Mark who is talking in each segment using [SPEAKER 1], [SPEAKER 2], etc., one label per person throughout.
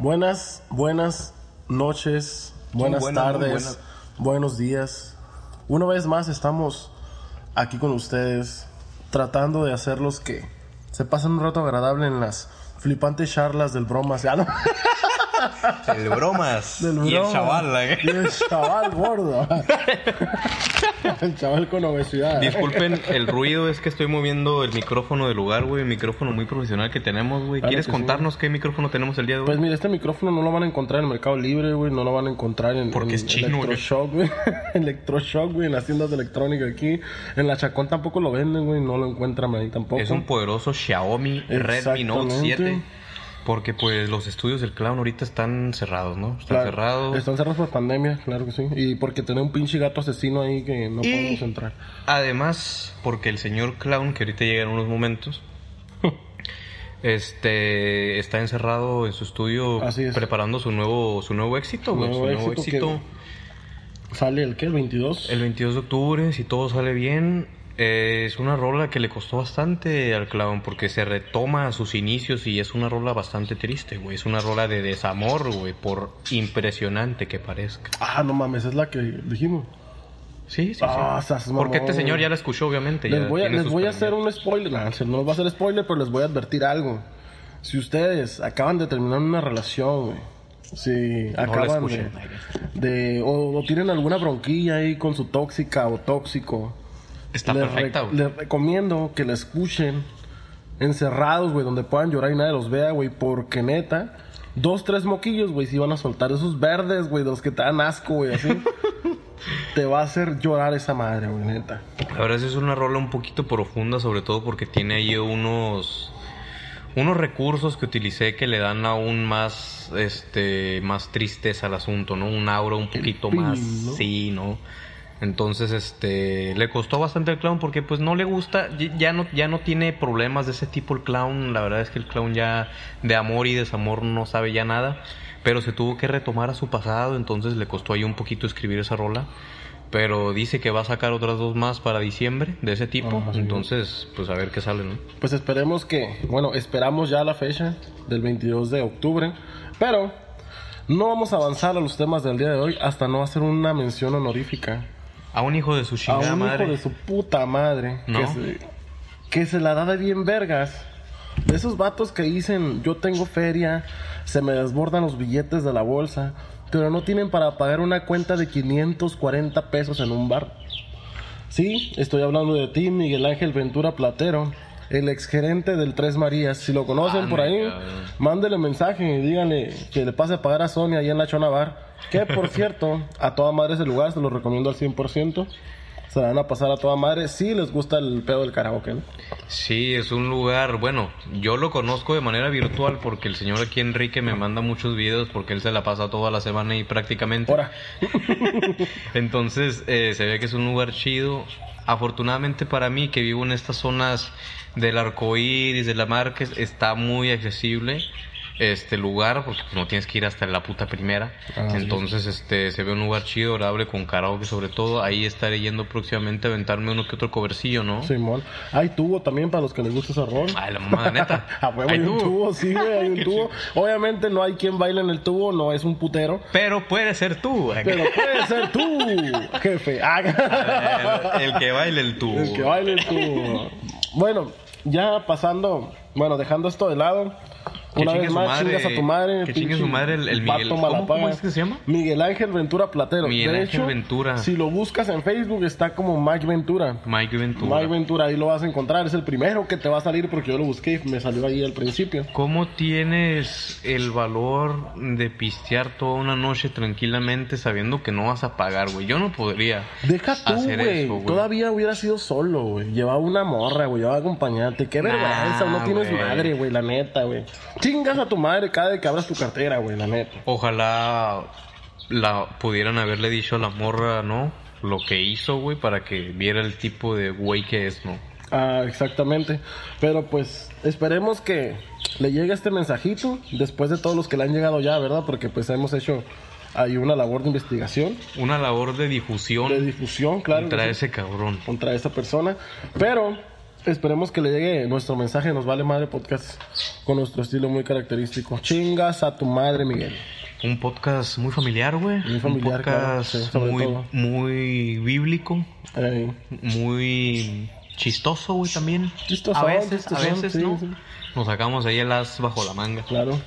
[SPEAKER 1] Buenas, buenas noches, buenas tardes, buenos días. Una vez más estamos aquí con ustedes tratando de hacerlos que se pasen un rato agradable en las flipantes charlas del bromas.
[SPEAKER 2] El bromas.
[SPEAKER 1] del
[SPEAKER 2] y el chaval. ¿eh?
[SPEAKER 1] Y el chaval gordo. el chaval con obesidad.
[SPEAKER 2] Disculpen el ruido, es que estoy moviendo el micrófono del lugar, güey. El micrófono muy profesional que tenemos, güey.
[SPEAKER 1] Claro
[SPEAKER 2] ¿Quieres
[SPEAKER 1] sí.
[SPEAKER 2] contarnos qué micrófono tenemos el día de hoy?
[SPEAKER 1] Pues mira, este micrófono no lo van a encontrar en el Mercado Libre, güey. No lo van a encontrar en,
[SPEAKER 2] Porque
[SPEAKER 1] en
[SPEAKER 2] es chino.
[SPEAKER 1] Electroshock, güey. Electroshock, güey, en las tiendas de electrónica aquí. En la Chacón tampoco lo venden, güey. No lo encuentran ahí tampoco.
[SPEAKER 2] es un poderoso Xiaomi Redmi Note
[SPEAKER 1] Exactamente.
[SPEAKER 2] 7. Porque pues los estudios del clown ahorita están cerrados, ¿no? Están
[SPEAKER 1] Claro,
[SPEAKER 2] cerrados.
[SPEAKER 1] Están cerrados por pandemia, claro que sí. Y porque tiene un pinche gato asesino ahí que no
[SPEAKER 2] Y-
[SPEAKER 1] podemos entrar.
[SPEAKER 2] Además, porque el señor clown, que ahorita llega en unos momentos, este está encerrado en su estudio
[SPEAKER 1] Así es.
[SPEAKER 2] preparando su nuevo su nuevo éxito, güey, su nuevo
[SPEAKER 1] éxito
[SPEAKER 2] éxito.
[SPEAKER 1] Sale el qué, el 22.
[SPEAKER 2] El 22 de octubre, si todo sale bien, eh, es una rola que le costó bastante al clown porque se retoma a sus inicios y es una rola bastante triste, güey. Es una rola de desamor, güey, por impresionante que parezca.
[SPEAKER 1] Ah, no mames, es la que dijimos.
[SPEAKER 2] Sí, sí,
[SPEAKER 1] Ah,
[SPEAKER 2] sí.
[SPEAKER 1] seas
[SPEAKER 2] Porque este señor ya la escuchó, obviamente.
[SPEAKER 1] Les voy a, les voy a hacer un spoiler. No, no les va a hacer spoiler, pero les voy a advertir algo. Si ustedes acaban de terminar una relación, güey. Si acaban de, de- o, o tienen alguna bronquilla ahí con su tóxica o tóxico.
[SPEAKER 2] Está
[SPEAKER 1] les,
[SPEAKER 2] perfecta,
[SPEAKER 1] re-
[SPEAKER 2] güey.
[SPEAKER 1] les recomiendo que la escuchen encerrados, güey, donde puedan llorar y nadie los vea, güey, porque neta, dos, tres moquillos, güey, si van a soltar esos verdes, güey, de los que te dan asco, güey, así. te va a hacer llorar esa madre, güey, neta.
[SPEAKER 2] La verdad es que es una rola un poquito profunda, sobre todo porque tiene ahí unos unos recursos que utilicé que le dan aún más este más tristeza al asunto, ¿no? Un aura un poquito más
[SPEAKER 1] ¿no?
[SPEAKER 2] sí, ¿no? Entonces, este, le costó bastante al clown porque pues no le gusta, ya no, ya no tiene problemas de ese tipo el clown, la verdad es que el clown ya de amor y desamor no sabe ya nada, pero se tuvo que retomar a su pasado, entonces le costó ahí un poquito escribir esa rola, pero dice que va a sacar otras dos más para diciembre de ese tipo,
[SPEAKER 1] sí.
[SPEAKER 2] entonces pues a ver qué sale, ¿no?
[SPEAKER 1] Pues esperemos que, bueno, esperamos ya la fecha del 22 de octubre, pero no vamos a avanzar a los temas del día de hoy hasta no hacer una mención honorífica
[SPEAKER 2] A un hijo de su
[SPEAKER 1] a
[SPEAKER 2] chingada
[SPEAKER 1] un
[SPEAKER 2] madre.
[SPEAKER 1] hijo de su puta madre
[SPEAKER 2] ¿No?
[SPEAKER 1] que, se, que se la da de bien vergas. De esos vatos que dicen, yo tengo feria, se me desbordan los billetes de la bolsa, pero no tienen para pagar una cuenta de 540 pesos en un bar. Sí, estoy hablando de ti, Miguel Ángel Ventura Platero, el exgerente del Tres Marías. Si lo conocen por ahí, mándele mensaje y díganle que le pase a pagar a Sonia ahí en la Chona Bar. Que por cierto, a toda madre ese lugar, se lo recomiendo al 100%. Se la van a pasar a toda madre si les gusta el pedo del karaoke. ¿no?
[SPEAKER 2] Sí, es un lugar, bueno, yo lo conozco de manera virtual porque el señor aquí Enrique me manda muchos videos porque él se la pasa toda la semana y prácticamente.
[SPEAKER 1] Ahora,
[SPEAKER 2] Entonces eh, se ve que es un lugar chido. Afortunadamente para mí que vivo en estas zonas del arcoíris, de la Márquez, está muy accesible este lugar porque pues, no tienes que ir hasta la puta primera.
[SPEAKER 1] Ah.
[SPEAKER 2] Entonces este se ve un lugar chido, agradable con karaoke sobre todo. Ahí estaré yendo próximamente a aventarme uno que otro covercillo, ¿no?
[SPEAKER 1] Simón. Hay tubo también para los que les gusta ese rol.
[SPEAKER 2] Ay, la mamada neta.
[SPEAKER 1] A huevo
[SPEAKER 2] Hay
[SPEAKER 1] hay un
[SPEAKER 2] tubo.
[SPEAKER 1] tubo, sí, güey, hay un tubo. Obviamente no hay quien baile en el tubo, no es un putero.
[SPEAKER 2] Pero puede ser tú.
[SPEAKER 1] Pero puede ser tú, jefe. Ah,
[SPEAKER 2] el que baile el tubo.
[SPEAKER 1] El que baile el tubo. Bueno, ya pasando, bueno, dejando esto de lado.
[SPEAKER 2] Que
[SPEAKER 1] Una vez más,
[SPEAKER 2] madre,
[SPEAKER 1] chingas a tu madre.
[SPEAKER 2] que chingue su madre el- el Miguel- ¿cómo- cómo es que se llama?
[SPEAKER 1] Miguel Ángel Ventura Platero.
[SPEAKER 2] Miguel
[SPEAKER 1] de
[SPEAKER 2] Ángel
[SPEAKER 1] hecho,
[SPEAKER 2] Ventura.
[SPEAKER 1] Si lo buscas en Facebook, está como Mike Ventura.
[SPEAKER 2] Mike Ventura.
[SPEAKER 1] Mike Ventura, ahí lo vas a encontrar. Es el primero que te va a salir porque yo lo busqué y me salió ahí al principio.
[SPEAKER 2] ¿Cómo tienes el valor de pistear toda una noche tranquilamente sabiendo que no vas a pagar, güey? Yo no podría
[SPEAKER 1] Deja tú,
[SPEAKER 2] hacer
[SPEAKER 1] güey.
[SPEAKER 2] eso, güey.
[SPEAKER 1] Todavía hubiera sido solo, güey. Llevaba una morra, güey. Llevaba acompañante. Qué
[SPEAKER 2] Nah,
[SPEAKER 1] vergüenza. No tienes madre, güey. La neta, güey. Chingas a tu madre cada vez que abras tu cartera, güey. La neta.
[SPEAKER 2] Ojalá la pudieran haberle dicho a la morra, ¿no? Lo que hizo, güey, para que viera el tipo de güey que es, ¿no?
[SPEAKER 1] Ah, exactamente. Pero pues esperemos que le llegue este mensajito después de todos los que le han llegado ya, ¿verdad? Porque pues hemos hecho ahí una labor de investigación,
[SPEAKER 2] Una labor de difusión
[SPEAKER 1] de difusión, claro.
[SPEAKER 2] contra ese cabrón.
[SPEAKER 1] contra esa persona. Pero Esperemos que le llegue nuestro mensaje, nos vale madre podcast, con nuestro estilo muy característico. Chingas a tu madre, Miguel.
[SPEAKER 2] Un podcast muy familiar, güey.
[SPEAKER 1] Muy familiar,
[SPEAKER 2] Un
[SPEAKER 1] claro,
[SPEAKER 2] podcast
[SPEAKER 1] sí, sobre
[SPEAKER 2] muy,
[SPEAKER 1] todo.
[SPEAKER 2] muy bíblico, muy chistoso, güey, también.
[SPEAKER 1] Chistosón,
[SPEAKER 2] a veces, a veces,
[SPEAKER 1] sí,
[SPEAKER 2] ¿no?
[SPEAKER 1] sí.
[SPEAKER 2] Nos sacamos ahí el as bajo la manga.
[SPEAKER 1] Claro.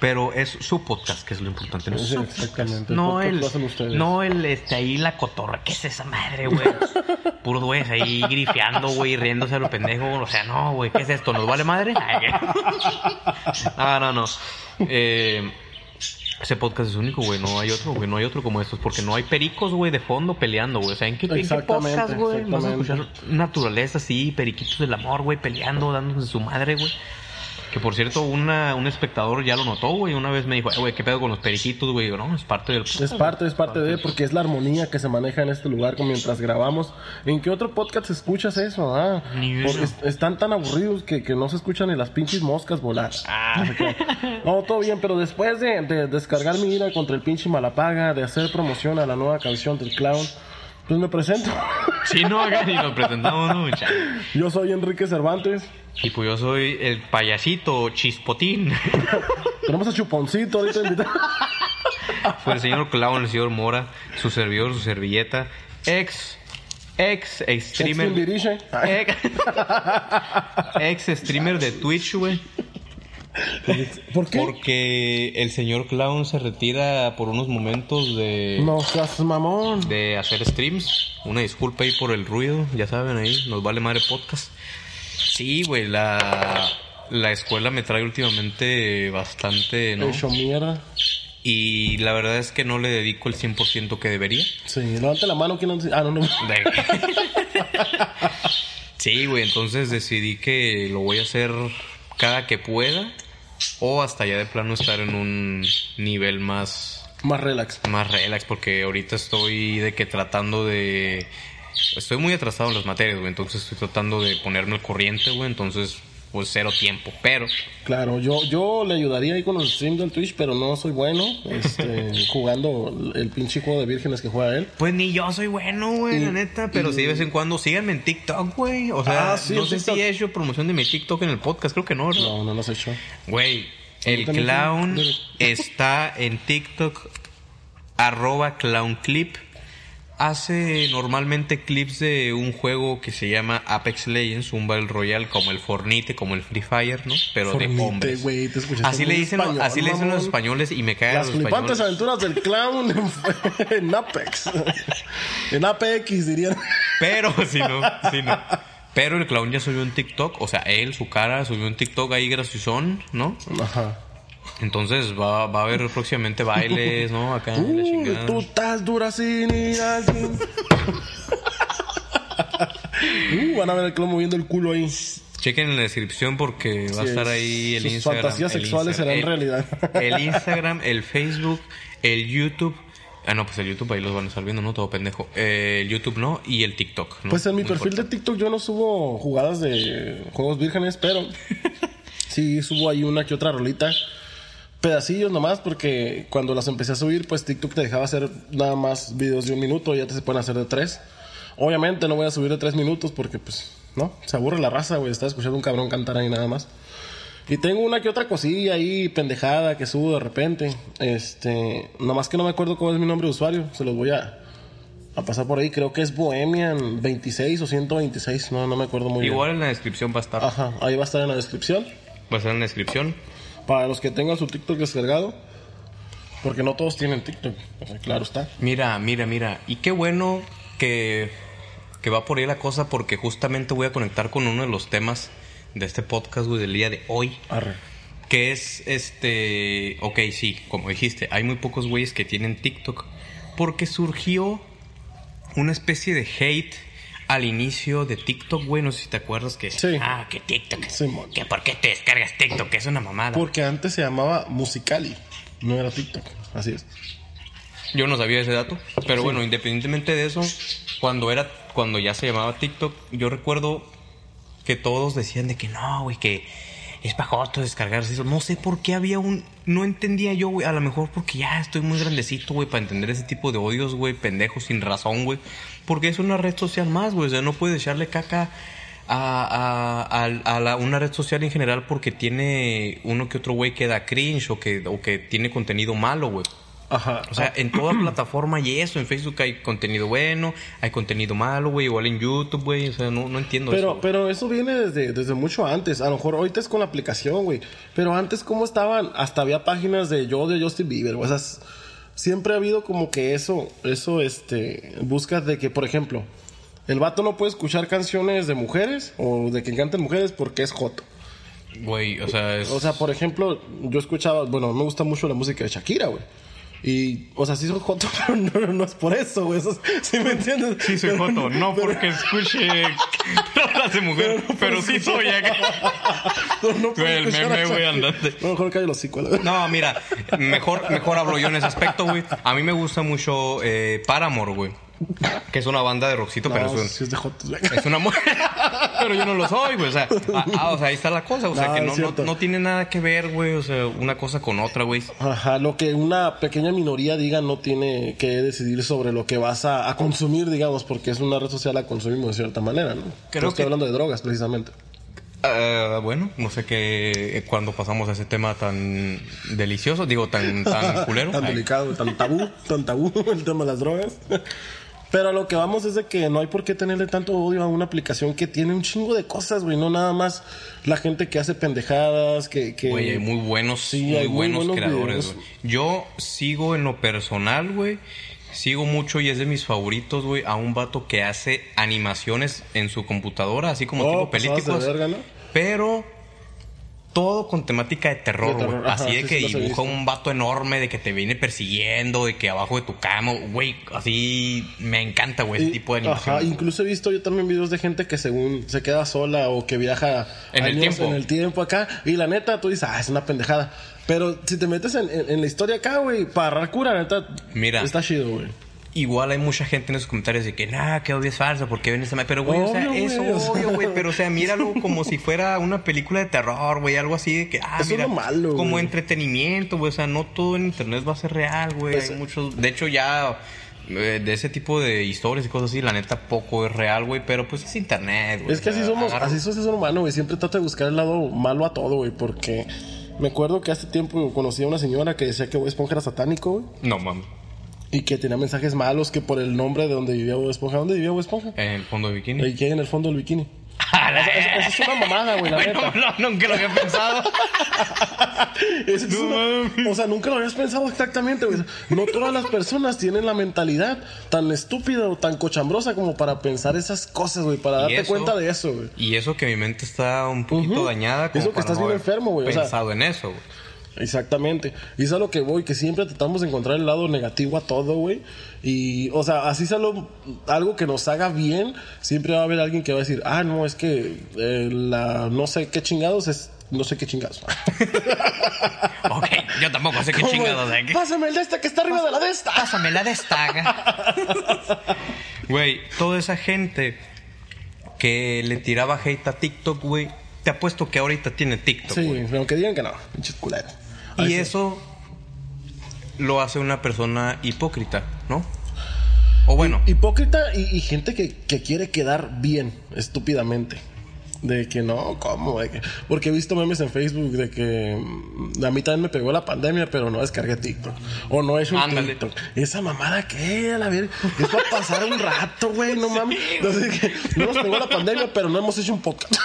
[SPEAKER 2] Pero es su podcast, que es lo importante. No, es su
[SPEAKER 1] exactamente.
[SPEAKER 2] podcast. No el, no el, este, ahí la cotorra. ¿Qué es esa madre, güey? Puros güeyes ahí grifeando, güey, riéndose a lo pendejo. O sea, no, güey, ¿qué es esto? ¿Nos vale madre? No, no, no. Eh, ese podcast es único, güey. No hay otro, güey. No hay otro como estos. Porque no hay pericos, güey, de fondo peleando, güey. O sea, ¿en qué, en qué podcast, güey? Vas a escuchar naturaleza así, periquitos del amor, güey, peleando, dándose su madre, güey. Que por cierto, una, un espectador ya lo notó, güey. Una vez me dijo, "Eh, güey, ¿qué pedo con los periquitos, güey? No, es parte del.
[SPEAKER 1] Es parte, es parte de, porque es la armonía que se maneja en este lugar mientras grabamos. ¿En qué otro podcast escuchas eso? Ah,
[SPEAKER 2] Ni
[SPEAKER 1] Por- es- están tan aburridos que, que no se escuchan ni las pinches moscas volar.
[SPEAKER 2] Ah.
[SPEAKER 1] No, todo bien, pero después de, de descargar mi ira contra el pinche Malapaga, de hacer promoción a la nueva canción del clown, pues me presento.
[SPEAKER 2] Sí, no, acá ni nos presentamos, ¿no, muchacho?
[SPEAKER 1] Yo soy Enrique Cervantes.
[SPEAKER 2] Y pues yo soy el payasito chispotín.
[SPEAKER 1] Tenemos a Chuponcito ahorita invitado.
[SPEAKER 2] Fue el señor Clown, el señor Mora, su servidor, su servilleta, ex, ex, streamer. Ex, ex streamer de Twitch, güey.
[SPEAKER 1] ¿Por qué?
[SPEAKER 2] Porque el señor Clown se retira por unos momentos de,
[SPEAKER 1] No seas mamón.
[SPEAKER 2] de hacer streams. Una disculpa ahí por el ruido, ya saben ahí, nos vale madre podcast. Sí, güey, la, la escuela me trae últimamente bastante, ¿no?
[SPEAKER 1] Hecho mierda.
[SPEAKER 2] Y la verdad es que no le dedico el 100% que debería.
[SPEAKER 1] Sí, levante la mano. ¿quién no- Ah, no, no.
[SPEAKER 2] Sí, güey, entonces decidí que lo voy a hacer cada que pueda o hasta ya de plano estar en un nivel más
[SPEAKER 1] Más relax.
[SPEAKER 2] más relax porque ahorita estoy de que tratando de estoy muy atrasado en las materias, güey, entonces estoy tratando de ponerme al corriente, güey, entonces pues cero tiempo, pero
[SPEAKER 1] Claro, yo, yo le ayudaría ahí con los streams del Twitch, pero no soy bueno este, jugando el pinche juego de vírgenes que juega él.
[SPEAKER 2] pues ni yo soy bueno, güey, la neta, pero
[SPEAKER 1] y-
[SPEAKER 2] sí de vez en cuando síganme en TikTok, güey, o sea,
[SPEAKER 1] Ah, sí,
[SPEAKER 2] no sé
[SPEAKER 1] TikTok.
[SPEAKER 2] si he hecho promoción de mi TikTok en el podcast, creo que no, ¿verdad?
[SPEAKER 1] No, no lo has hecho.
[SPEAKER 2] Güey, el clown está en TikTok, arroba clownclip. Hace normalmente clips de un juego que se llama Apex Legends, un Battle Royale como el Fornite, como el Free Fire, ¿no? Pero de hombres.
[SPEAKER 1] te
[SPEAKER 2] así le dicen,
[SPEAKER 1] español,
[SPEAKER 2] así le dicen los españoles y me cagan
[SPEAKER 1] Las
[SPEAKER 2] los
[SPEAKER 1] flipantes
[SPEAKER 2] españoles.
[SPEAKER 1] aventuras del clown en, en Apex. en Apex, dirían.
[SPEAKER 2] Pero, si no, si no. Pero el clown ya subió un TikTok, o sea, él, su cara, subió un TikTok ahí graciosón, ¿no?
[SPEAKER 1] Ajá.
[SPEAKER 2] Entonces va, va a haber próximamente bailes, ¿no? Acá en la chingada.
[SPEAKER 1] tú estás dura sin ir al gym. uh, van a ver el clown moviendo el culo ahí.
[SPEAKER 2] Chequen en la descripción porque va a estar ahí el
[SPEAKER 1] sus
[SPEAKER 2] Instagram.
[SPEAKER 1] fantasías
[SPEAKER 2] el
[SPEAKER 1] sexuales
[SPEAKER 2] Insta-
[SPEAKER 1] serán
[SPEAKER 2] el-
[SPEAKER 1] realidad.
[SPEAKER 2] El Instagram, el Facebook, el YouTube. Ah, no, pues el YouTube ahí los van a estar viendo, ¿no? Todo pendejo. Eh, el YouTube no y el TikTok. ¿no?
[SPEAKER 1] Pues en mi
[SPEAKER 2] Muy
[SPEAKER 1] perfil de. TikTok yo no subo jugadas de juegos vírgenes, pero sí subo ahí una que otra rolita. Pedacillos nomás, porque cuando las empecé a subir, pues TikTok te dejaba hacer nada más videos de un minuto, ya te se pueden hacer de tres. Obviamente no voy a subir de tres minutos porque, pues, no, se aburre la raza, güey, está escuchando un cabrón cantar ahí nada más. Y tengo una que otra cosilla ahí, pendejada, que subo de repente. Este, nomás que no me acuerdo cuál es mi nombre de usuario, se los voy a, a pasar por ahí. Creo que es Bohemian 26 o 126, no, no me acuerdo muy
[SPEAKER 2] Igual en la descripción va a estar.
[SPEAKER 1] bien. Ajá, ahí va a estar en la descripción.
[SPEAKER 2] Va a estar en la descripción.
[SPEAKER 1] Para los que tengan su TikTok descargado. Porque no todos tienen TikTok, o sea, claro está.
[SPEAKER 2] Mira, mira, mira. Y qué bueno que, que va por ahí la cosa porque justamente voy a conectar con uno de los temas de este podcast, güey, del día de hoy.
[SPEAKER 1] Arre.
[SPEAKER 2] Que es este. Ok, sí, como dijiste, hay muy pocos güeyes que tienen TikTok. Porque surgió una especie de hate al inicio de TikTok, güey. No sé si te acuerdas que.
[SPEAKER 1] Sí.
[SPEAKER 2] Ah, que TikTok.
[SPEAKER 1] Simón.
[SPEAKER 2] que por qué te descargas TikTok, que es una mamada.
[SPEAKER 1] Porque antes se llamaba Musicali, no era TikTok, así es.
[SPEAKER 2] Yo no sabía ese dato. Pero bueno, independientemente de eso, cuando era. Cuando ya se llamaba TikTok, yo recuerdo que todos decían de que no, güey, que es pajoto descargarse eso. No sé por qué había un. No entendía yo, güey. A lo mejor porque ya estoy muy grandecito, güey, para entender ese tipo de odios, güey, pendejos sin razón, güey. Porque es una red social más, güey. O sea, no puedes echarle caca a, a, a- la- una red social en general porque tiene uno que otro güey que da cringe o que, o que tiene contenido malo, güey.
[SPEAKER 1] Ajá.
[SPEAKER 2] O sea, en toda plataforma y eso, en Facebook hay contenido bueno, hay contenido malo, güey, igual en YouTube, güey, o sea, no, no entiendo
[SPEAKER 1] Pero,
[SPEAKER 2] eso.
[SPEAKER 1] pero eso viene desde, desde mucho antes. A lo mejor ahorita es con la aplicación, güey. Pero antes, ¿cómo estaban? Hasta había páginas de yo de Justin Bieber. O sea, s- siempre ha habido como que eso, eso, este, buscas de que, por ejemplo, el vato no puede escuchar canciones de mujeres o de que canten mujeres porque es joto.
[SPEAKER 2] Güey, o sea, es...
[SPEAKER 1] O sea, por ejemplo, yo escuchaba, bueno, me gusta mucho la música de Shakira, güey. Y, o sea, sí soy joto, pero no, no es por eso, güey. Eso, ¿Sí me entiendes?
[SPEAKER 2] Sí soy
[SPEAKER 1] Pero-
[SPEAKER 2] joto, no
[SPEAKER 1] pero-
[SPEAKER 2] porque escuche rolas de mujer, pero, sí soy acá.
[SPEAKER 1] Pero no
[SPEAKER 2] Güey, el meme, güey, andante.
[SPEAKER 1] No, mejor hocico, la verdad.
[SPEAKER 2] No, mira, mejor, mejor hablo yo en ese aspecto, güey. A mí me gusta mucho eh, Paramore, güey. Que es una banda de rockcito, pero
[SPEAKER 1] No,
[SPEAKER 2] es, un-
[SPEAKER 1] sí es de jotos, güey.
[SPEAKER 2] es una mu- Pero yo no lo soy, güey. O sea, ah, ah, o sea, ahí está la cosa. O sea,
[SPEAKER 1] No,
[SPEAKER 2] que no, no, no tiene nada que ver, güey. O sea, una cosa con otra, güey.
[SPEAKER 1] Ajá, lo que una pequeña minoría diga no tiene que decidir sobre lo que vas a, a consumir, digamos, porque es una red social la consumimos de cierta manera, ¿no?
[SPEAKER 2] Creo
[SPEAKER 1] No estoy
[SPEAKER 2] que-
[SPEAKER 1] hablando de drogas, precisamente.
[SPEAKER 2] Ah, bueno, no sé qué. eh, Cuando pasamos a ese tema tan delicioso, digo, tan, tan culero.
[SPEAKER 1] Tan delicado, tan tabú, tan tabú el tema de las drogas. Pero a lo que vamos es de que no hay por qué tenerle tanto odio a una aplicación que tiene un chingo de cosas, güey. No nada más la gente que hace pendejadas, que... que...
[SPEAKER 2] Güey, hay muy buenos,
[SPEAKER 1] Sí,
[SPEAKER 2] muy
[SPEAKER 1] hay muy
[SPEAKER 2] buenos creadores, güey. Yo sigo en lo personal, güey. Sigo mucho y es de mis favoritos, güey, a un vato que hace animaciones en su computadora, así como
[SPEAKER 1] Oh,
[SPEAKER 2] tipo películas. Pero todo con temática de terror, güey. Así de
[SPEAKER 1] sí,
[SPEAKER 2] que
[SPEAKER 1] sí
[SPEAKER 2] dibuja un vato enorme, de que te viene persiguiendo, de que abajo de tu cama, güey. Así me encanta, güey, ese tipo de animación.
[SPEAKER 1] Ajá, incluso he visto yo también videos de gente que según se queda sola o que viaja
[SPEAKER 2] En el
[SPEAKER 1] años
[SPEAKER 2] tiempo.
[SPEAKER 1] en el tiempo acá. Y la neta, tú dices, ah, es una pendejada. Pero si te metes en, en- en la historia acá, güey, para agarrar cura, la neta,
[SPEAKER 2] Mira.
[SPEAKER 1] está chido, güey.
[SPEAKER 2] Igual hay mucha gente en esos comentarios de que, nah, que obvio es falso, porque ven esa ma-". Pero, güey, o sea, es obvio, güey. Pero, o sea, míralo como si fuera una película de terror, güey. Algo así de que, ah,
[SPEAKER 1] Eso es
[SPEAKER 2] mira.
[SPEAKER 1] lo malo,
[SPEAKER 2] como entretenimiento, güey. O sea, no todo en internet va a ser real, güey.
[SPEAKER 1] Pues,
[SPEAKER 2] hay muchos. De hecho, ya. eh, De ese tipo de historias y cosas así, la neta poco es real, güey, pero pues es internet, güey.
[SPEAKER 1] Es que así somos,
[SPEAKER 2] agarra-
[SPEAKER 1] así sos el ser humano, güey. Siempre trata de buscar el lado malo a todo, güey. Porque me acuerdo que hace tiempo conocí a una señora que decía que Bob Esponja era satánico, güey.
[SPEAKER 2] No, mames.
[SPEAKER 1] Y que tenía mensajes malos que por el nombre de donde vivía Bob Esponja. ¿Dónde vivía Bob Esponja?
[SPEAKER 2] En el fondo de bikini.
[SPEAKER 1] Y que hay en el fondo del bikini.
[SPEAKER 2] A la-
[SPEAKER 1] Esa, es una mamada, güey, la neta.
[SPEAKER 2] no, no, nunca lo había pensado.
[SPEAKER 1] Es una- o sea, nunca lo habías pensado exactamente, güey. No todas las personas tienen la mentalidad tan estúpida o tan cochambrosa como para pensar esas cosas, güey. Para darte
[SPEAKER 2] eso-
[SPEAKER 1] cuenta de eso, güey.
[SPEAKER 2] Y eso que mi mente está un poquito dañada. como
[SPEAKER 1] Eso que estás
[SPEAKER 2] no
[SPEAKER 1] bien enfermo, güey, o sea-
[SPEAKER 2] Pensado en eso, güey.
[SPEAKER 1] Exactamente. Y es a lo que voy, que siempre tratamos de encontrar el lado negativo a todo, güey. Y, o sea, así sea lo- algo que nos haga bien, siempre va a haber alguien que va a decir, ah, no, es que eh, la no sé qué chingados es no sé qué chingados.
[SPEAKER 2] Ok, yo tampoco sé qué chingados de qué.
[SPEAKER 1] Pásame el de esta que está arriba de la de esta.
[SPEAKER 2] Pásame la destaga. Güey, toda esa gente que le tiraba hate a TikTok, güey, te apuesto que ahorita tiene TikTok,
[SPEAKER 1] Sí,
[SPEAKER 2] güey.
[SPEAKER 1] aunque digan que no, pinches culeros.
[SPEAKER 2] Y
[SPEAKER 1] Ahí sí.
[SPEAKER 2] eso lo hace una persona hipócrita, ¿no? O bueno,
[SPEAKER 1] Hipócrita y, y gente que, que quiere quedar bien, estúpidamente. De que no, ¿cómo? De que- porque he visto memes en Facebook de que mm, a mí también me pegó la pandemia, pero no descargué TikTok. O no hecho un
[SPEAKER 2] Ándale.
[SPEAKER 1] TikTok. ¿Esa mamada qué? A la ver, es para pasar un rato, güey, no mames. Entonces, que no nos pegó la pandemia, pero no hemos hecho un podcast.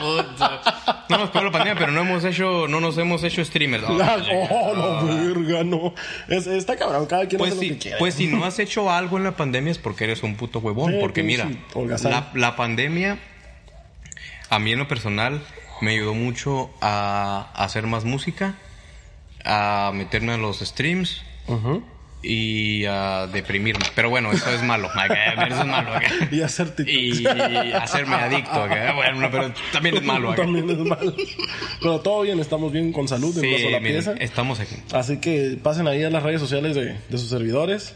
[SPEAKER 2] puta. no nos pegó la pandemia, pero no hemos hecho, no nos hemos hecho streamers. No, no,
[SPEAKER 1] oh, no, verga, no. Es, está cabrón, cada quien
[SPEAKER 2] Pues
[SPEAKER 1] hace lo que quiere.
[SPEAKER 2] pues si no has hecho algo en la pandemia es porque eres un puto huevón.
[SPEAKER 1] Sí,
[SPEAKER 2] porque mira, la, la pandemia, a mí en lo personal, me ayudó mucho a, a hacer más música, a meterme a los streams
[SPEAKER 1] Ujú.
[SPEAKER 2] Y a deprimirme. Pero bueno, eso es malo. acá, Eso es malo. acá.
[SPEAKER 1] Y hacer.
[SPEAKER 2] Y hacerme adicto. Bueno, pero también es malo. acá.
[SPEAKER 1] También es malo. Pero todo bien, estamos bien con salud en
[SPEAKER 2] Sí,
[SPEAKER 1] una sola
[SPEAKER 2] miren,
[SPEAKER 1] pieza.
[SPEAKER 2] estamos aquí.
[SPEAKER 1] Así que pasen ahí a las redes sociales de, de sus servidores.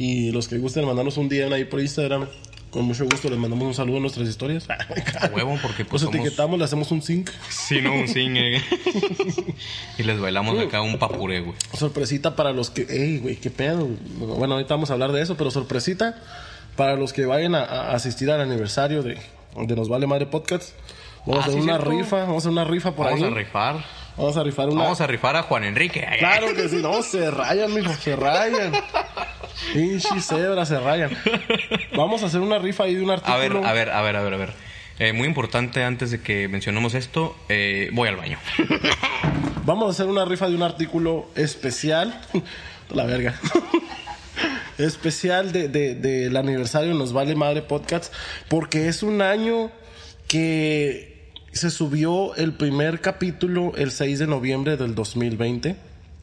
[SPEAKER 1] Y los que gusten mandarnos un DM ahí por Instagram. Con mucho gusto les mandamos un saludo en nuestras historias.
[SPEAKER 2] A huevo, porque pues somos...
[SPEAKER 1] etiquetamos, le hacemos un sync.
[SPEAKER 2] Sí, no, un zinc. eh. y les bailamos acá un papure, güey.
[SPEAKER 1] Sorpresita para los que. ¡Ey, güey! ¿Qué pedo? Bueno, ahorita vamos a hablar de eso, pero sorpresita para los que vayan a, a asistir al aniversario de. de Nos Vale Madre Podcast. Vamos
[SPEAKER 2] Ah,
[SPEAKER 1] a hacer
[SPEAKER 2] sí,
[SPEAKER 1] una
[SPEAKER 2] cierto.
[SPEAKER 1] rifa, vamos a hacer una rifa por
[SPEAKER 2] Vamos
[SPEAKER 1] ahí.
[SPEAKER 2] a rifar.
[SPEAKER 1] Vamos a rifar una.
[SPEAKER 2] Vamos a rifar a Juan Enrique.
[SPEAKER 1] Claro que sí, no, se rayan, mijo, se rayan. Pinche cebra, se rayan. Vamos a hacer una rifa ahí de un artículo.
[SPEAKER 2] A ver, a ver, a ver, a ver, a ver. Eh, muy importante antes de que mencionemos esto, eh, voy al baño.
[SPEAKER 1] Vamos a hacer una rifa de un artículo especial. La verga. especial de, de- del aniversario Nos Vale Madre Podcast. Porque es un año que se subió el primer capítulo el 6 de noviembre del 2020.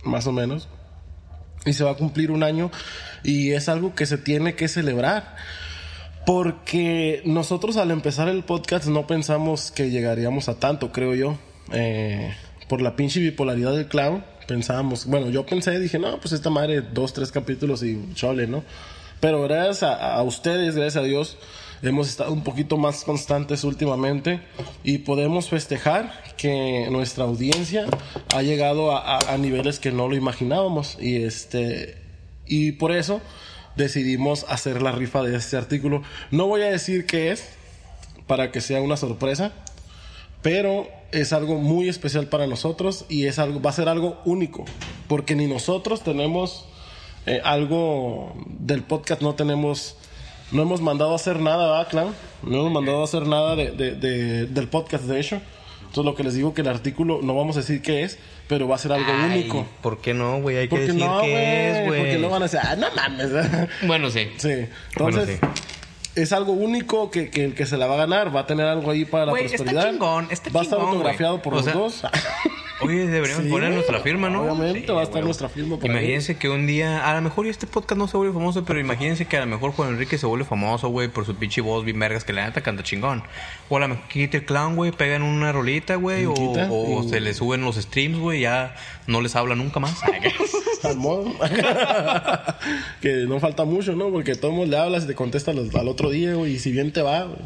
[SPEAKER 1] Más o menos. Y se va a cumplir un año. Y es algo que se tiene que celebrar. Porque nosotros al empezar el podcast no pensamos que llegaríamos a tanto, creo yo. Eh, por la pinche bipolaridad del clown, pensábamos, bueno, yo pensé, dije, no, pues esta madre, dos, tres capítulos y chole, ¿no? Pero gracias a, a ustedes, gracias a Dios, hemos estado un poquito más constantes últimamente y podemos festejar que nuestra audiencia ha llegado a, a- a niveles que no lo imaginábamos y este y por eso decidimos hacer la rifa de este artículo. No voy a decir qué es para que sea una sorpresa, pero es algo muy especial para nosotros y es algo va a ser algo único, porque ni nosotros tenemos eh, algo del podcast, no tenemos no hemos mandado a hacer nada, ¿verdad, Clan? No hemos mandado a hacer nada de, de- de- del podcast, de hecho. Entonces, lo que les digo que el artículo, no vamos a decir qué es, pero va a ser algo
[SPEAKER 2] Ay,
[SPEAKER 1] único.
[SPEAKER 2] ¿Por qué no, güey? Hay que
[SPEAKER 1] Porque
[SPEAKER 2] decir
[SPEAKER 1] no,
[SPEAKER 2] qué es,
[SPEAKER 1] güey. Porque no van a decir, ah, no mames.
[SPEAKER 2] Bueno, sí.
[SPEAKER 1] Sí,
[SPEAKER 2] Bueno,
[SPEAKER 1] entonces
[SPEAKER 2] sí.
[SPEAKER 1] es algo único que, que el que se la va a ganar va a tener algo ahí para la
[SPEAKER 2] está
[SPEAKER 1] prosperidad.
[SPEAKER 2] chingón, está
[SPEAKER 1] va a estar autografiado por
[SPEAKER 2] O
[SPEAKER 1] los
[SPEAKER 2] sea,
[SPEAKER 1] dos.
[SPEAKER 2] Oye, deberíamos
[SPEAKER 1] Sí,
[SPEAKER 2] poner nuestra firma, ¿no?
[SPEAKER 1] Obviamente va a estar
[SPEAKER 2] güey.
[SPEAKER 1] nuestra firma por ahí.
[SPEAKER 2] Imagínense que un día, a lo mejor este podcast no se vuelve famoso, pero imagínense que a lo mejor Juan Enrique se vuelve famoso, güey, por su pinche voz bien vergas que la neta canta chingón. O a lo mejor quita el clown, güey, pegan una rolita, güey, o, o
[SPEAKER 1] y-
[SPEAKER 2] se le suben los streams, güey, ya no les habla nunca más.
[SPEAKER 1] Al modo. que no falta mucho, ¿no? Porque todo el mundo le hablas y te contesta al, al otro día, güey. Y si bien te va, güey.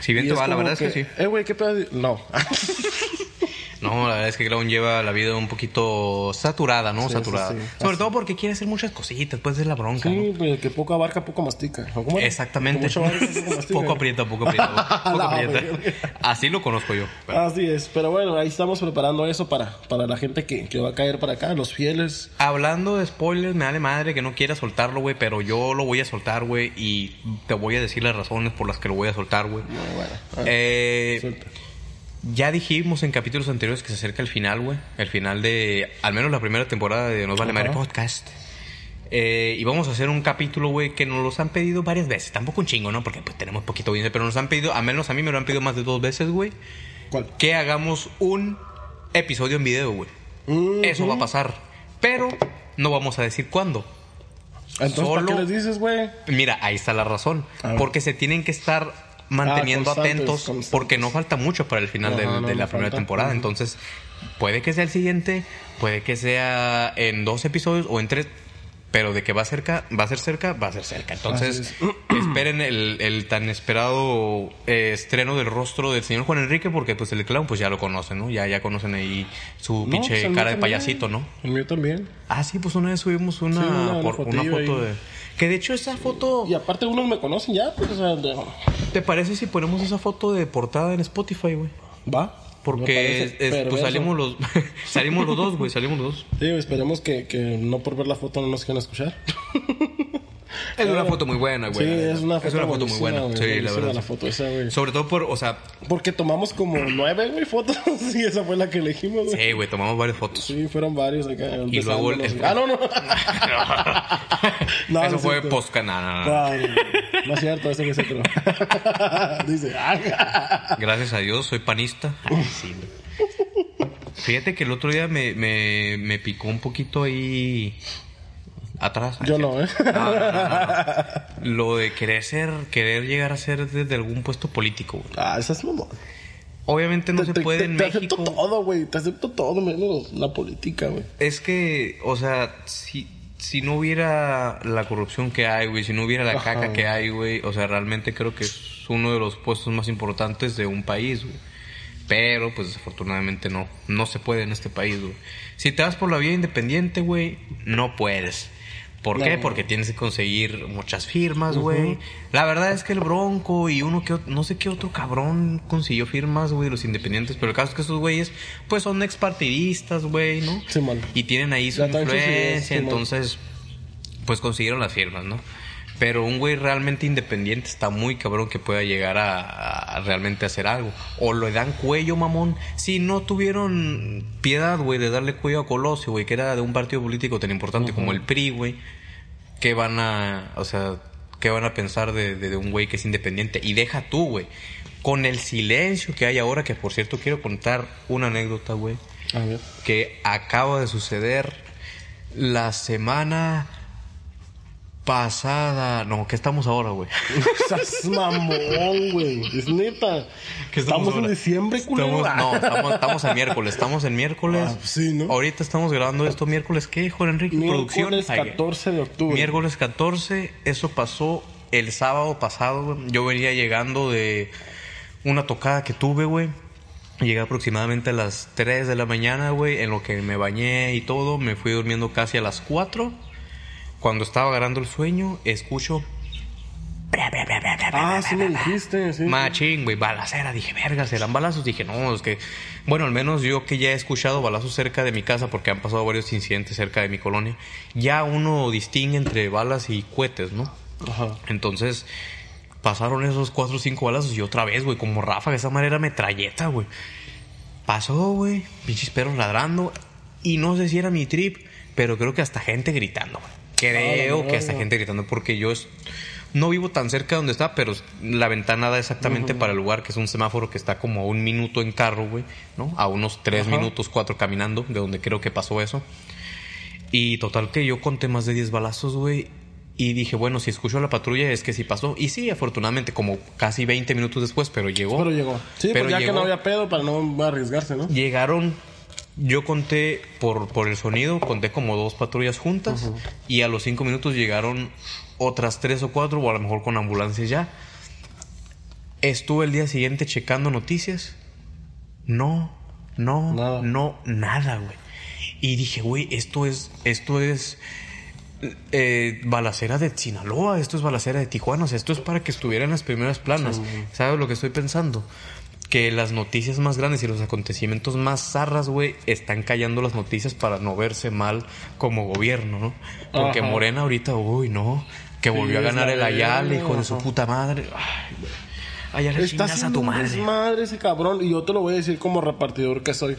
[SPEAKER 2] si bien
[SPEAKER 1] Y
[SPEAKER 2] te va, la verdad es que sí.
[SPEAKER 1] Eh, güey, ¿qué pedo? No.
[SPEAKER 2] No, la verdad es que Clown lleva la vida un poquito saturada, ¿no?
[SPEAKER 1] Sí,
[SPEAKER 2] saturada.
[SPEAKER 1] sí, sí.
[SPEAKER 2] Sobre
[SPEAKER 1] Así.
[SPEAKER 2] todo porque quiere hacer muchas cositas, pues es la bronca, ¿no?
[SPEAKER 1] sí, pues que poco abarca, poco mastica.
[SPEAKER 2] Exactamente.
[SPEAKER 1] Poco mastica.
[SPEAKER 2] Poco aprieta, poco aprieta. Poco
[SPEAKER 1] La
[SPEAKER 2] aprieta. Así lo conozco yo. pero-
[SPEAKER 1] Así es, pero bueno, ahí estamos preparando eso para, para la gente que, que va a caer para acá, los fieles.
[SPEAKER 2] Hablando de spoilers, me vale madre que no quiera soltarlo, güey, pero yo lo voy a soltar, güey, y te voy a decir las razones por las que lo voy a soltar, güey.
[SPEAKER 1] Bueno, bueno. Ah,
[SPEAKER 2] Eh,
[SPEAKER 1] suelta.
[SPEAKER 2] Ya dijimos en capítulos anteriores que se acerca el final, güey. El final de, al menos la primera temporada de Nos Vale. Madre Podcast. Eh, y vamos a hacer un capítulo, güey, que nos los han pedido varias veces. Tampoco un chingo, ¿no? Porque pues tenemos poquito audiencia, pero nos han pedido, al menos a mí me lo han pedido más de dos veces, güey,
[SPEAKER 1] ¿Cuál?
[SPEAKER 2] que hagamos un episodio en video, güey. Eso va a pasar. Pero no vamos a decir cuándo.
[SPEAKER 1] Entonces, ¿para
[SPEAKER 2] solo-
[SPEAKER 1] qué les dices, güey?
[SPEAKER 2] Mira, ahí está la razón. Porque se tienen que estar manteniendo
[SPEAKER 1] Ah,
[SPEAKER 2] atentos
[SPEAKER 1] constantes.
[SPEAKER 2] porque no falta mucho para el final
[SPEAKER 1] Ajá,
[SPEAKER 2] del-
[SPEAKER 1] no,
[SPEAKER 2] de la
[SPEAKER 1] no
[SPEAKER 2] primera
[SPEAKER 1] falta.
[SPEAKER 2] temporada. Entonces, puede que sea el siguiente, puede que sea en dos episodios o en tres. Pero de que va cerca, va a ser cerca, va a ser cerca. Entonces, esperen el, el tan esperado eh, estreno del rostro del señor Juan Enrique, porque pues el clown pues ya lo conocen, ¿no? Ya, ya conocen ahí su
[SPEAKER 1] No,
[SPEAKER 2] pinche
[SPEAKER 1] pues,
[SPEAKER 2] cara de payasito, ¿no?
[SPEAKER 1] El mío también.
[SPEAKER 2] Ah, sí, pues una vez subimos una,
[SPEAKER 1] Sí, una-
[SPEAKER 2] por- una foto
[SPEAKER 1] ahí.
[SPEAKER 2] de... Que de hecho esa foto...
[SPEAKER 1] Y aparte unos me conocen ya, pues, o sea, de-
[SPEAKER 2] ¿Te parece si ponemos esa foto de portada en Spotify, güey?
[SPEAKER 1] va.
[SPEAKER 2] Porque es- es- pues salimos los salimos los dos, güey, salimos los dos.
[SPEAKER 1] Sí, esperemos que, que no por ver la foto no nos quieran escuchar.
[SPEAKER 2] Es una foto muy buena, güey.
[SPEAKER 1] sí, es una foto,
[SPEAKER 2] muy
[SPEAKER 1] buenísima,
[SPEAKER 2] buena.
[SPEAKER 1] güey,
[SPEAKER 2] Sí, la verdad.
[SPEAKER 1] la foto esa, güey.
[SPEAKER 2] Sobre todo por, o sea,
[SPEAKER 1] Porque tomamos como nueve, güey, fotos. y esa fue la que elegimos, güey.
[SPEAKER 2] sí, güey, tomamos varias fotos.
[SPEAKER 1] Sí, fueron varios acá.
[SPEAKER 2] Y luego el-.
[SPEAKER 1] Ah, no, no. No,
[SPEAKER 2] Eso
[SPEAKER 1] no es
[SPEAKER 2] fue
[SPEAKER 1] cierto.
[SPEAKER 2] post canal.
[SPEAKER 1] Ay, no es cierto, eso que es otro. Dice, ah,
[SPEAKER 2] Gracias a Dios, soy panista. Ay, sí. Fíjate que el otro día me, me, me picó un poquito ahí atrás.
[SPEAKER 1] yo no, ¿eh?
[SPEAKER 2] No, no, no, no. Lo de querer ser, querer llegar a ser desde algún puesto político, güey.
[SPEAKER 1] Ah, esa es mamón.
[SPEAKER 2] Obviamente no
[SPEAKER 1] Te-
[SPEAKER 2] se
[SPEAKER 1] te-
[SPEAKER 2] puede
[SPEAKER 1] te,
[SPEAKER 2] en
[SPEAKER 1] te
[SPEAKER 2] México.
[SPEAKER 1] acepto todo, güey. Te acepto todo, menos la política, güey.
[SPEAKER 2] Es que, o sea, si, si no hubiera la corrupción que hay, güey, si no hubiera la
[SPEAKER 1] Ajá.
[SPEAKER 2] caca que hay, güey, o sea, realmente creo que es uno de los puestos más importantes de un país, güey. Pero, pues desafortunadamente no, no se puede en este país, güey. Si te vas por la vía independiente, güey, no puedes. ¿Por qué? Porque tienes que conseguir muchas firmas, güey. La verdad es que el Bronco y uno que no sé qué otro cabrón consiguió firmas, güey, de los independientes. Pero el caso es que esos güeyes, pues son expartidistas, güey, ¿no?
[SPEAKER 1] Sí, man.
[SPEAKER 2] Y tienen ahí su
[SPEAKER 1] Ya
[SPEAKER 2] influencia, entonces, pues consiguieron las firmas, ¿no? Pero un güey realmente independiente está muy cabrón que pueda llegar a, a realmente hacer algo. O le dan cuello, mamón. Si no tuvieron piedad, güey, de darle cuello a Colosio, güey, que era de un partido político tan importante como el PRI, güey. ¿Qué van a, o sea, qué van a pensar de, de- de un güey que es independiente? Y deja tú, güey. Con el silencio que hay ahora, que por cierto quiero contar una anécdota, güey que acaba de suceder la semana pasada. No, ¿qué estamos ahora, güey?
[SPEAKER 1] Estás mamón, güey. Es neta.
[SPEAKER 2] ¿Qué
[SPEAKER 1] estamos, en diciembre, culero.
[SPEAKER 2] Estamos- no, estamos, estamos en miércoles. Estamos en miércoles.
[SPEAKER 1] Ah, sí, ¿no?
[SPEAKER 2] Ahorita estamos grabando esto miércoles. ¿Qué, Juan Enrique? Producción.
[SPEAKER 1] Miércoles
[SPEAKER 2] Ay,
[SPEAKER 1] 14 de octubre.
[SPEAKER 2] Miércoles 14, eso pasó el sábado pasado, güey. Yo venía llegando de una tocada que tuve, güey. Llegué aproximadamente a las 3 de la mañana, güey. En lo que me bañé y todo, me fui durmiendo casi a las 4. Cuando estaba agarrando el sueño, escucho.
[SPEAKER 1] Ah, sí me dijiste, sí.
[SPEAKER 2] Machín, güey, balacera. Dije, verga, ¿serán balazos? Dije, no, es que. Bueno, al menos yo que ya he escuchado balazos cerca de mi casa, porque han pasado varios incidentes cerca de mi colonia, ya uno distingue entre balas y cohetes, ¿no?
[SPEAKER 1] Ajá.
[SPEAKER 2] Entonces, pasaron esos cuatro o cinco balazos y otra vez, güey, como ráfaga, esa manera metralleta, güey. Pasó, güey, pinches perros ladrando. Y no sé si era mi trip, pero creo que hasta gente gritando, güey. Creo que hasta gente gritando, porque yo es- no vivo tan cerca de donde está, pero la ventana da exactamente para el lugar, que es un semáforo que está como a un minuto en carro, güey, ¿no? A unos tres minutos, cuatro caminando, de donde creo que pasó eso. Y total que yo conté más de 10 balazos, güey. Y dije, bueno, si escucho a la patrulla es que sí pasó. Y sí, afortunadamente, como casi 20 minutos después, pero llegó.
[SPEAKER 1] Pero llegó. Sí,
[SPEAKER 2] Pero
[SPEAKER 1] pues ya que no había pedo para no arriesgarse, ¿no?
[SPEAKER 2] Llegaron, yo conté por, por el sonido, conté como dos patrullas juntas. Y a los cinco minutos llegaron otras tres o cuatro, o a lo mejor con ambulancias ya. Estuve el día siguiente checando noticias. No, no,
[SPEAKER 1] Nada.
[SPEAKER 2] no, nada, güey. Y dije, güey, esto es, esto es eh, balacera de Sinaloa, esto es balacera de Tijuana, o sea, esto es para que estuviera en las primeras planas. ¿Sabes lo que estoy pensando? Que las noticias más grandes y los acontecimientos más zarras, güey, están callando las noticias para no verse mal como gobierno, ¿no? Porque
[SPEAKER 1] Ajá.
[SPEAKER 2] Morena ahorita, uy, no, que volvió a ganar el Ayala, hijo de su puta madre. Ay, güey. Ayala,
[SPEAKER 1] Está
[SPEAKER 2] a tu madre.
[SPEAKER 1] desmadre ese cabrón. Y yo te lo voy a decir como repartidor que soy.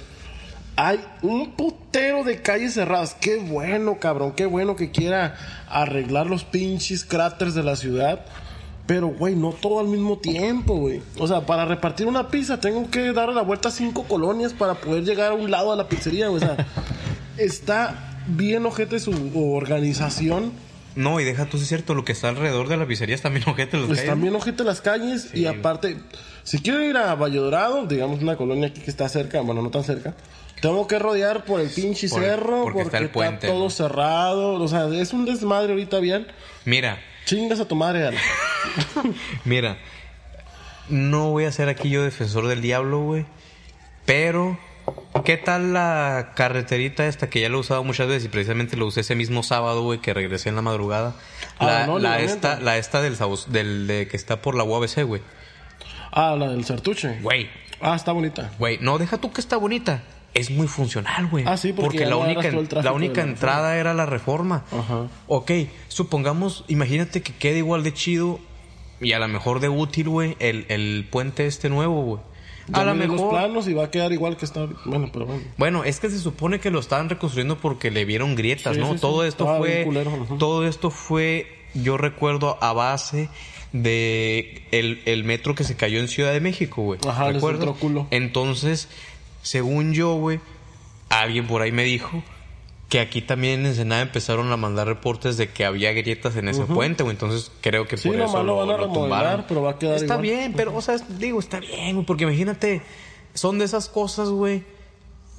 [SPEAKER 1] Hay un putero de calles cerradas. Qué bueno, cabrón. Qué bueno que quiera arreglar los pinches cráteres de la ciudad. Pero, güey, no todo al mismo tiempo, güey. O sea, para repartir una pizza tengo que dar la vuelta a cinco colonias para poder llegar a un lado a la pizzería, güey. O sea, está bien ojete su organización.
[SPEAKER 2] No, y deja tú, si es cierto, lo que está alrededor de la pizzería está bien ojete los
[SPEAKER 1] Pues también ojete las calles y aparte, si quiero ir a Valle Dorado, digamos una colonia aquí que está cerca, bueno, no tan cerca, tengo que rodear por el pinche
[SPEAKER 2] Por-
[SPEAKER 1] cerro
[SPEAKER 2] porque
[SPEAKER 1] porque,
[SPEAKER 2] está el
[SPEAKER 1] está,
[SPEAKER 2] puente,
[SPEAKER 1] todo
[SPEAKER 2] ¿no?
[SPEAKER 1] cerrado, o sea, es un desmadre ahorita bien.
[SPEAKER 2] Mira,
[SPEAKER 1] Chingas a tu madre.
[SPEAKER 2] Mira, no voy a ser aquí yo defensor del diablo, güey. Pero, ¿qué tal la carreterita esta que ya la he usado muchas veces y precisamente lo usé ese mismo sábado, güey, que regresé en la madrugada?
[SPEAKER 1] Ah,
[SPEAKER 2] La,
[SPEAKER 1] no,
[SPEAKER 2] la esta, la esta del, del de que está por la UABC, güey.
[SPEAKER 1] Ah, la del Sartuche.
[SPEAKER 2] Güey,
[SPEAKER 1] Ah, está bonita.
[SPEAKER 2] güey, no, deja tú que está bonita. Es muy funcional, güey.
[SPEAKER 1] Ah, sí, porque ya
[SPEAKER 2] la única, la única
[SPEAKER 1] la
[SPEAKER 2] entrada era la reforma.
[SPEAKER 1] Ajá.
[SPEAKER 2] Ok, supongamos, imagínate que quede igual de chido y a lo mejor de útil, güey, el, el puente este nuevo, güey. A lo
[SPEAKER 1] miré los
[SPEAKER 2] mejor.
[SPEAKER 1] planos y va a quedar igual que está. Bueno, pero bueno.
[SPEAKER 2] Bueno, es que se supone que lo estaban reconstruyendo porque le vieron grietas,
[SPEAKER 1] Sí,
[SPEAKER 2] ¿no?
[SPEAKER 1] sí, sí.
[SPEAKER 2] Todo esto fue.
[SPEAKER 1] culero,
[SPEAKER 2] todo esto fue, yo recuerdo, a base de el, el metro que se cayó en Ciudad de México, güey.
[SPEAKER 1] Ajá, entró culo.
[SPEAKER 2] Entonces, según yo, güey, alguien por ahí me dijo que aquí también en Ensenada empezaron a mandar reportes de que había grietas en ese puente, güey. Entonces creo que
[SPEAKER 1] Sí,
[SPEAKER 2] por eso
[SPEAKER 1] lo van a
[SPEAKER 2] tumbaron.
[SPEAKER 1] pero va a quedar
[SPEAKER 2] Está
[SPEAKER 1] igual.
[SPEAKER 2] bien, pero, o sea, digo, está bien, güey, porque imagínate, son de esas cosas, güey,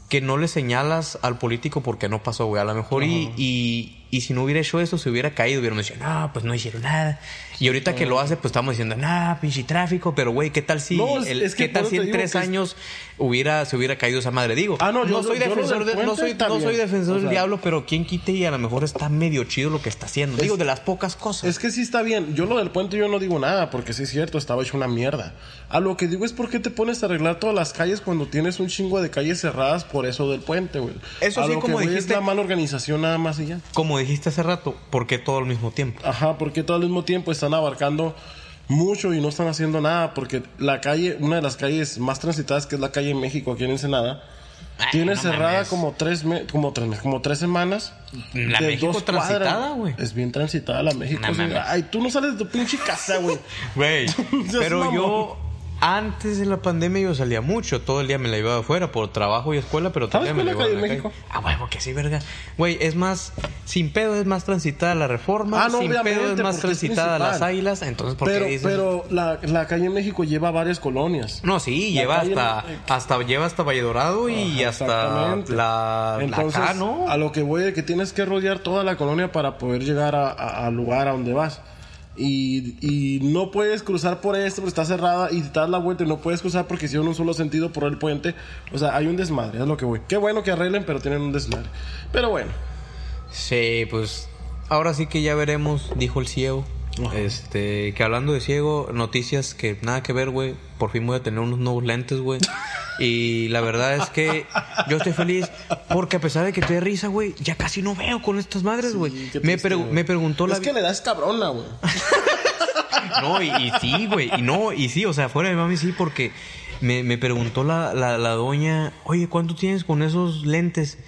[SPEAKER 2] que no le señalas al político porque no pasó, güey. A lo mejor y, y, y si no hubiera hecho eso, se hubiera caído. Hubiéramos dicho, no, pues no hicieron nada. Y ahorita que lo hace, pues estamos diciendo, nah, pinche tráfico. Pero, güey, ¿qué tal si,
[SPEAKER 1] No, es-
[SPEAKER 2] el-
[SPEAKER 1] es que
[SPEAKER 2] ¿qué tal si en tres
[SPEAKER 1] que es-
[SPEAKER 2] años hubiera, se hubiera caído esa madre? Digo,
[SPEAKER 1] Ah, no, yo-
[SPEAKER 2] soy
[SPEAKER 1] yo
[SPEAKER 2] defensor,
[SPEAKER 1] del
[SPEAKER 2] de- no soy, no soy defensor
[SPEAKER 1] O
[SPEAKER 2] del diablo, pero ¿quién quite y a lo mejor está medio chido lo que está haciendo? Digo, de las pocas cosas.
[SPEAKER 1] Es que sí está bien. Yo lo del puente yo no digo nada, porque sí es cierto, estaba hecho una mierda. A lo que digo es por qué te pones a arreglar todas las calles cuando tienes un chingo de calles cerradas por eso del puente, güey.
[SPEAKER 2] Eso
[SPEAKER 1] a
[SPEAKER 2] sí,
[SPEAKER 1] lo
[SPEAKER 2] como
[SPEAKER 1] que
[SPEAKER 2] dijiste-
[SPEAKER 1] es la mala organización nada más y ya.
[SPEAKER 2] Como dijiste hace rato, ¿por qué todo al mismo tiempo?
[SPEAKER 1] Ajá, porque todo al mismo tiempo están abarcando mucho y no están haciendo nada, porque la calle, una de las calles más transitadas, que es la calle en México, aquí en Ensenada, tiene
[SPEAKER 2] no
[SPEAKER 1] cerrada
[SPEAKER 2] mames.
[SPEAKER 1] como tres, me- como tres, como tres semanas.
[SPEAKER 2] La
[SPEAKER 1] de
[SPEAKER 2] México
[SPEAKER 1] dos
[SPEAKER 2] transitada, güey.
[SPEAKER 1] Es bien transitada la México.
[SPEAKER 2] No.
[SPEAKER 1] Ay, tú no sales de tu pinche casa, güey.
[SPEAKER 2] Güey, pero yo antes de la pandemia yo salía mucho, todo el día me la iba afuera por trabajo y escuela, pero todo el
[SPEAKER 1] ¿Sabes
[SPEAKER 2] día me la
[SPEAKER 1] la
[SPEAKER 2] a
[SPEAKER 1] calle
[SPEAKER 2] la
[SPEAKER 1] en
[SPEAKER 2] calle. Ah, huevo, que sí, verga. Güey, es más, sin pedo es más transitada la reforma,
[SPEAKER 1] Ah, no,
[SPEAKER 2] sin pedo es más
[SPEAKER 1] es
[SPEAKER 2] transitada las águilas, entonces ¿por
[SPEAKER 1] Pero,
[SPEAKER 2] qué dices?
[SPEAKER 1] pero la, la calle en México lleva varias colonias.
[SPEAKER 2] No, sí,
[SPEAKER 1] La
[SPEAKER 2] lleva hasta, hasta, lleva hasta Valledorado y
[SPEAKER 1] Ajá,
[SPEAKER 2] hasta
[SPEAKER 1] exactamente.
[SPEAKER 2] la, la
[SPEAKER 1] Entonces,
[SPEAKER 2] acá, ¿no?
[SPEAKER 1] a lo que voy es que tienes que rodear toda la colonia para poder llegar a- a- al lugar a donde vas. Y, no puedes cruzar por esto porque está cerrada y te das la vuelta y no puedes cruzar porque si en un solo sentido por el puente. O sea, hay un desmadre, es lo que voy. Qué bueno que arreglen, pero tienen un desmadre. Pero bueno,
[SPEAKER 2] Sí, pues ahora sí que ya veremos, dijo el ciego. Este, que hablando de ciego, noticias que nada que ver, güey. Por fin voy a tener unos nuevos lentes, güey. Y la verdad es que yo estoy feliz porque a pesar de que te dé risa, güey, ya casi no veo con estas madres, güey. me, pregu- me preguntó la
[SPEAKER 1] es que le das cabrona, güey.
[SPEAKER 2] No, y, y sí, güey. Y no, y sí, o sea, fuera de mami sí, porque me, me preguntó la, la, la doña, oye, ¿cuánto tienes con esos lentes?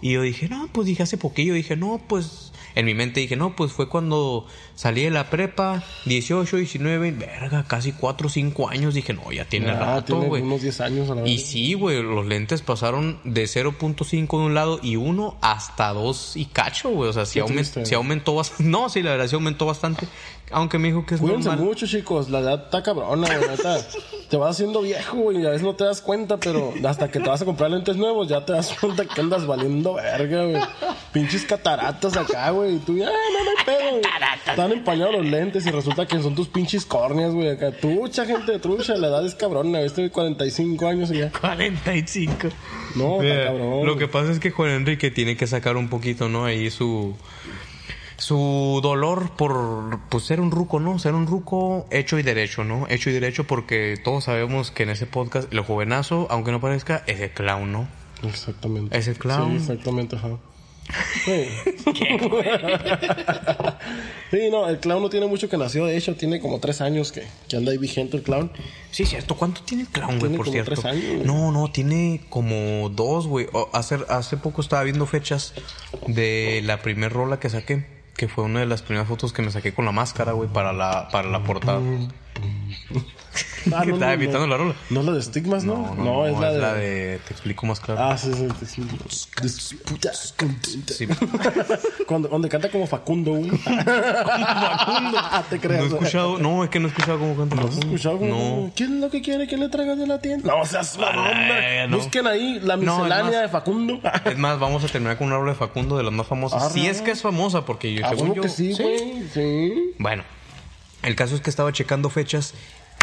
[SPEAKER 2] Y yo dije, no, pues dije hace poquillo. Dije, no, pues. En mi mente dije, no, pues fue cuando salí de la prepa, 18, 19, verga, casi 4 o 5 años. Dije, no, ya tiene
[SPEAKER 1] Ah,
[SPEAKER 2] rato, güey.
[SPEAKER 1] unos 10 años a la
[SPEAKER 2] Y
[SPEAKER 1] vez.
[SPEAKER 2] sí, güey, los lentes pasaron de 0.5 de un lado y uno hasta 2 y cacho, güey. O sea, sí,
[SPEAKER 1] Qué
[SPEAKER 2] aumen-
[SPEAKER 1] triste.
[SPEAKER 2] sí aumentó bastante. No, sí, la verdad sí aumentó bastante. Aunque me dijo que es
[SPEAKER 1] Cuídense
[SPEAKER 2] normal.
[SPEAKER 1] mucho, chicos. La edad está cabrona, neta. te vas haciendo viejo, güey. Y a veces no te das cuenta, pero hasta que te vas a comprar lentes nuevos, ya te das cuenta que andas valiendo verga, güey. Pinches cataratas acá, güey. Y tú ya, no, no hay pedo, güey. Están empañados los lentes y resulta que son tus pinches córneas, güey. Acá, trucha, gente, trucha. La edad es cabrona. güey. Estoy de 45 años y ya.
[SPEAKER 2] 45.
[SPEAKER 1] No, está
[SPEAKER 2] Mira,
[SPEAKER 1] cabrón.
[SPEAKER 2] Lo que pasa es que Juan Enrique tiene que sacar un poquito, ¿no? Ahí su su dolor por pues, ser un ruco, ¿no? Ser un ruco hecho y derecho, ¿no? Hecho y derecho porque todos sabemos que en ese podcast el jovenazo, aunque no parezca, es el clown, ¿no?
[SPEAKER 1] Exactamente.
[SPEAKER 2] Es el clown.
[SPEAKER 1] Sí, exactamente, ajá. Sí. sí, no, el clown no tiene mucho que nació. De hecho, tiene como tres años que, que anda ahí vigente el clown.
[SPEAKER 2] Sí, cierto. ¿Cuánto tiene el clown, güey, por
[SPEAKER 1] como
[SPEAKER 2] cierto?
[SPEAKER 1] tres años.
[SPEAKER 2] No, no, tiene como dos, güey. Hace, hace poco estaba viendo fechas de la primer rola que saqué, que fue una de las primeras fotos que me saqué con la máscara, güey, para la, para la portada.
[SPEAKER 1] Ah,
[SPEAKER 2] que
[SPEAKER 1] no,
[SPEAKER 2] estaba
[SPEAKER 1] no, no.
[SPEAKER 2] la rola.
[SPEAKER 1] No es la de estigmas, ¿no? No, es, la, de...
[SPEAKER 2] Te explico más claro.
[SPEAKER 1] Ah, sí, sí, sí. Disputas contentas.
[SPEAKER 2] Sí.
[SPEAKER 1] Cuando, donde canta como Facundo, güey. Facundo. Te
[SPEAKER 2] No
[SPEAKER 1] creas.
[SPEAKER 2] he escuchado, no, es que no he escuchado cómo canta.
[SPEAKER 1] ¿No has escuchado?
[SPEAKER 2] No.
[SPEAKER 1] cómo- ¿Quién es lo que quiere que le traigas de la tienda? No seas mamón.
[SPEAKER 2] Ay, no.
[SPEAKER 1] Busquen ahí la
[SPEAKER 2] No,
[SPEAKER 1] miscelánea de Facundo.
[SPEAKER 2] Es más, vamos a terminar con una rola de Facundo de las más famosas.
[SPEAKER 1] Ah,
[SPEAKER 2] Si
[SPEAKER 1] no.
[SPEAKER 2] es que es famosa, porque yo,
[SPEAKER 1] Ah,
[SPEAKER 2] según yo...
[SPEAKER 1] que sí, güey. Sí.
[SPEAKER 2] Bueno, el caso es que estaba checando fechas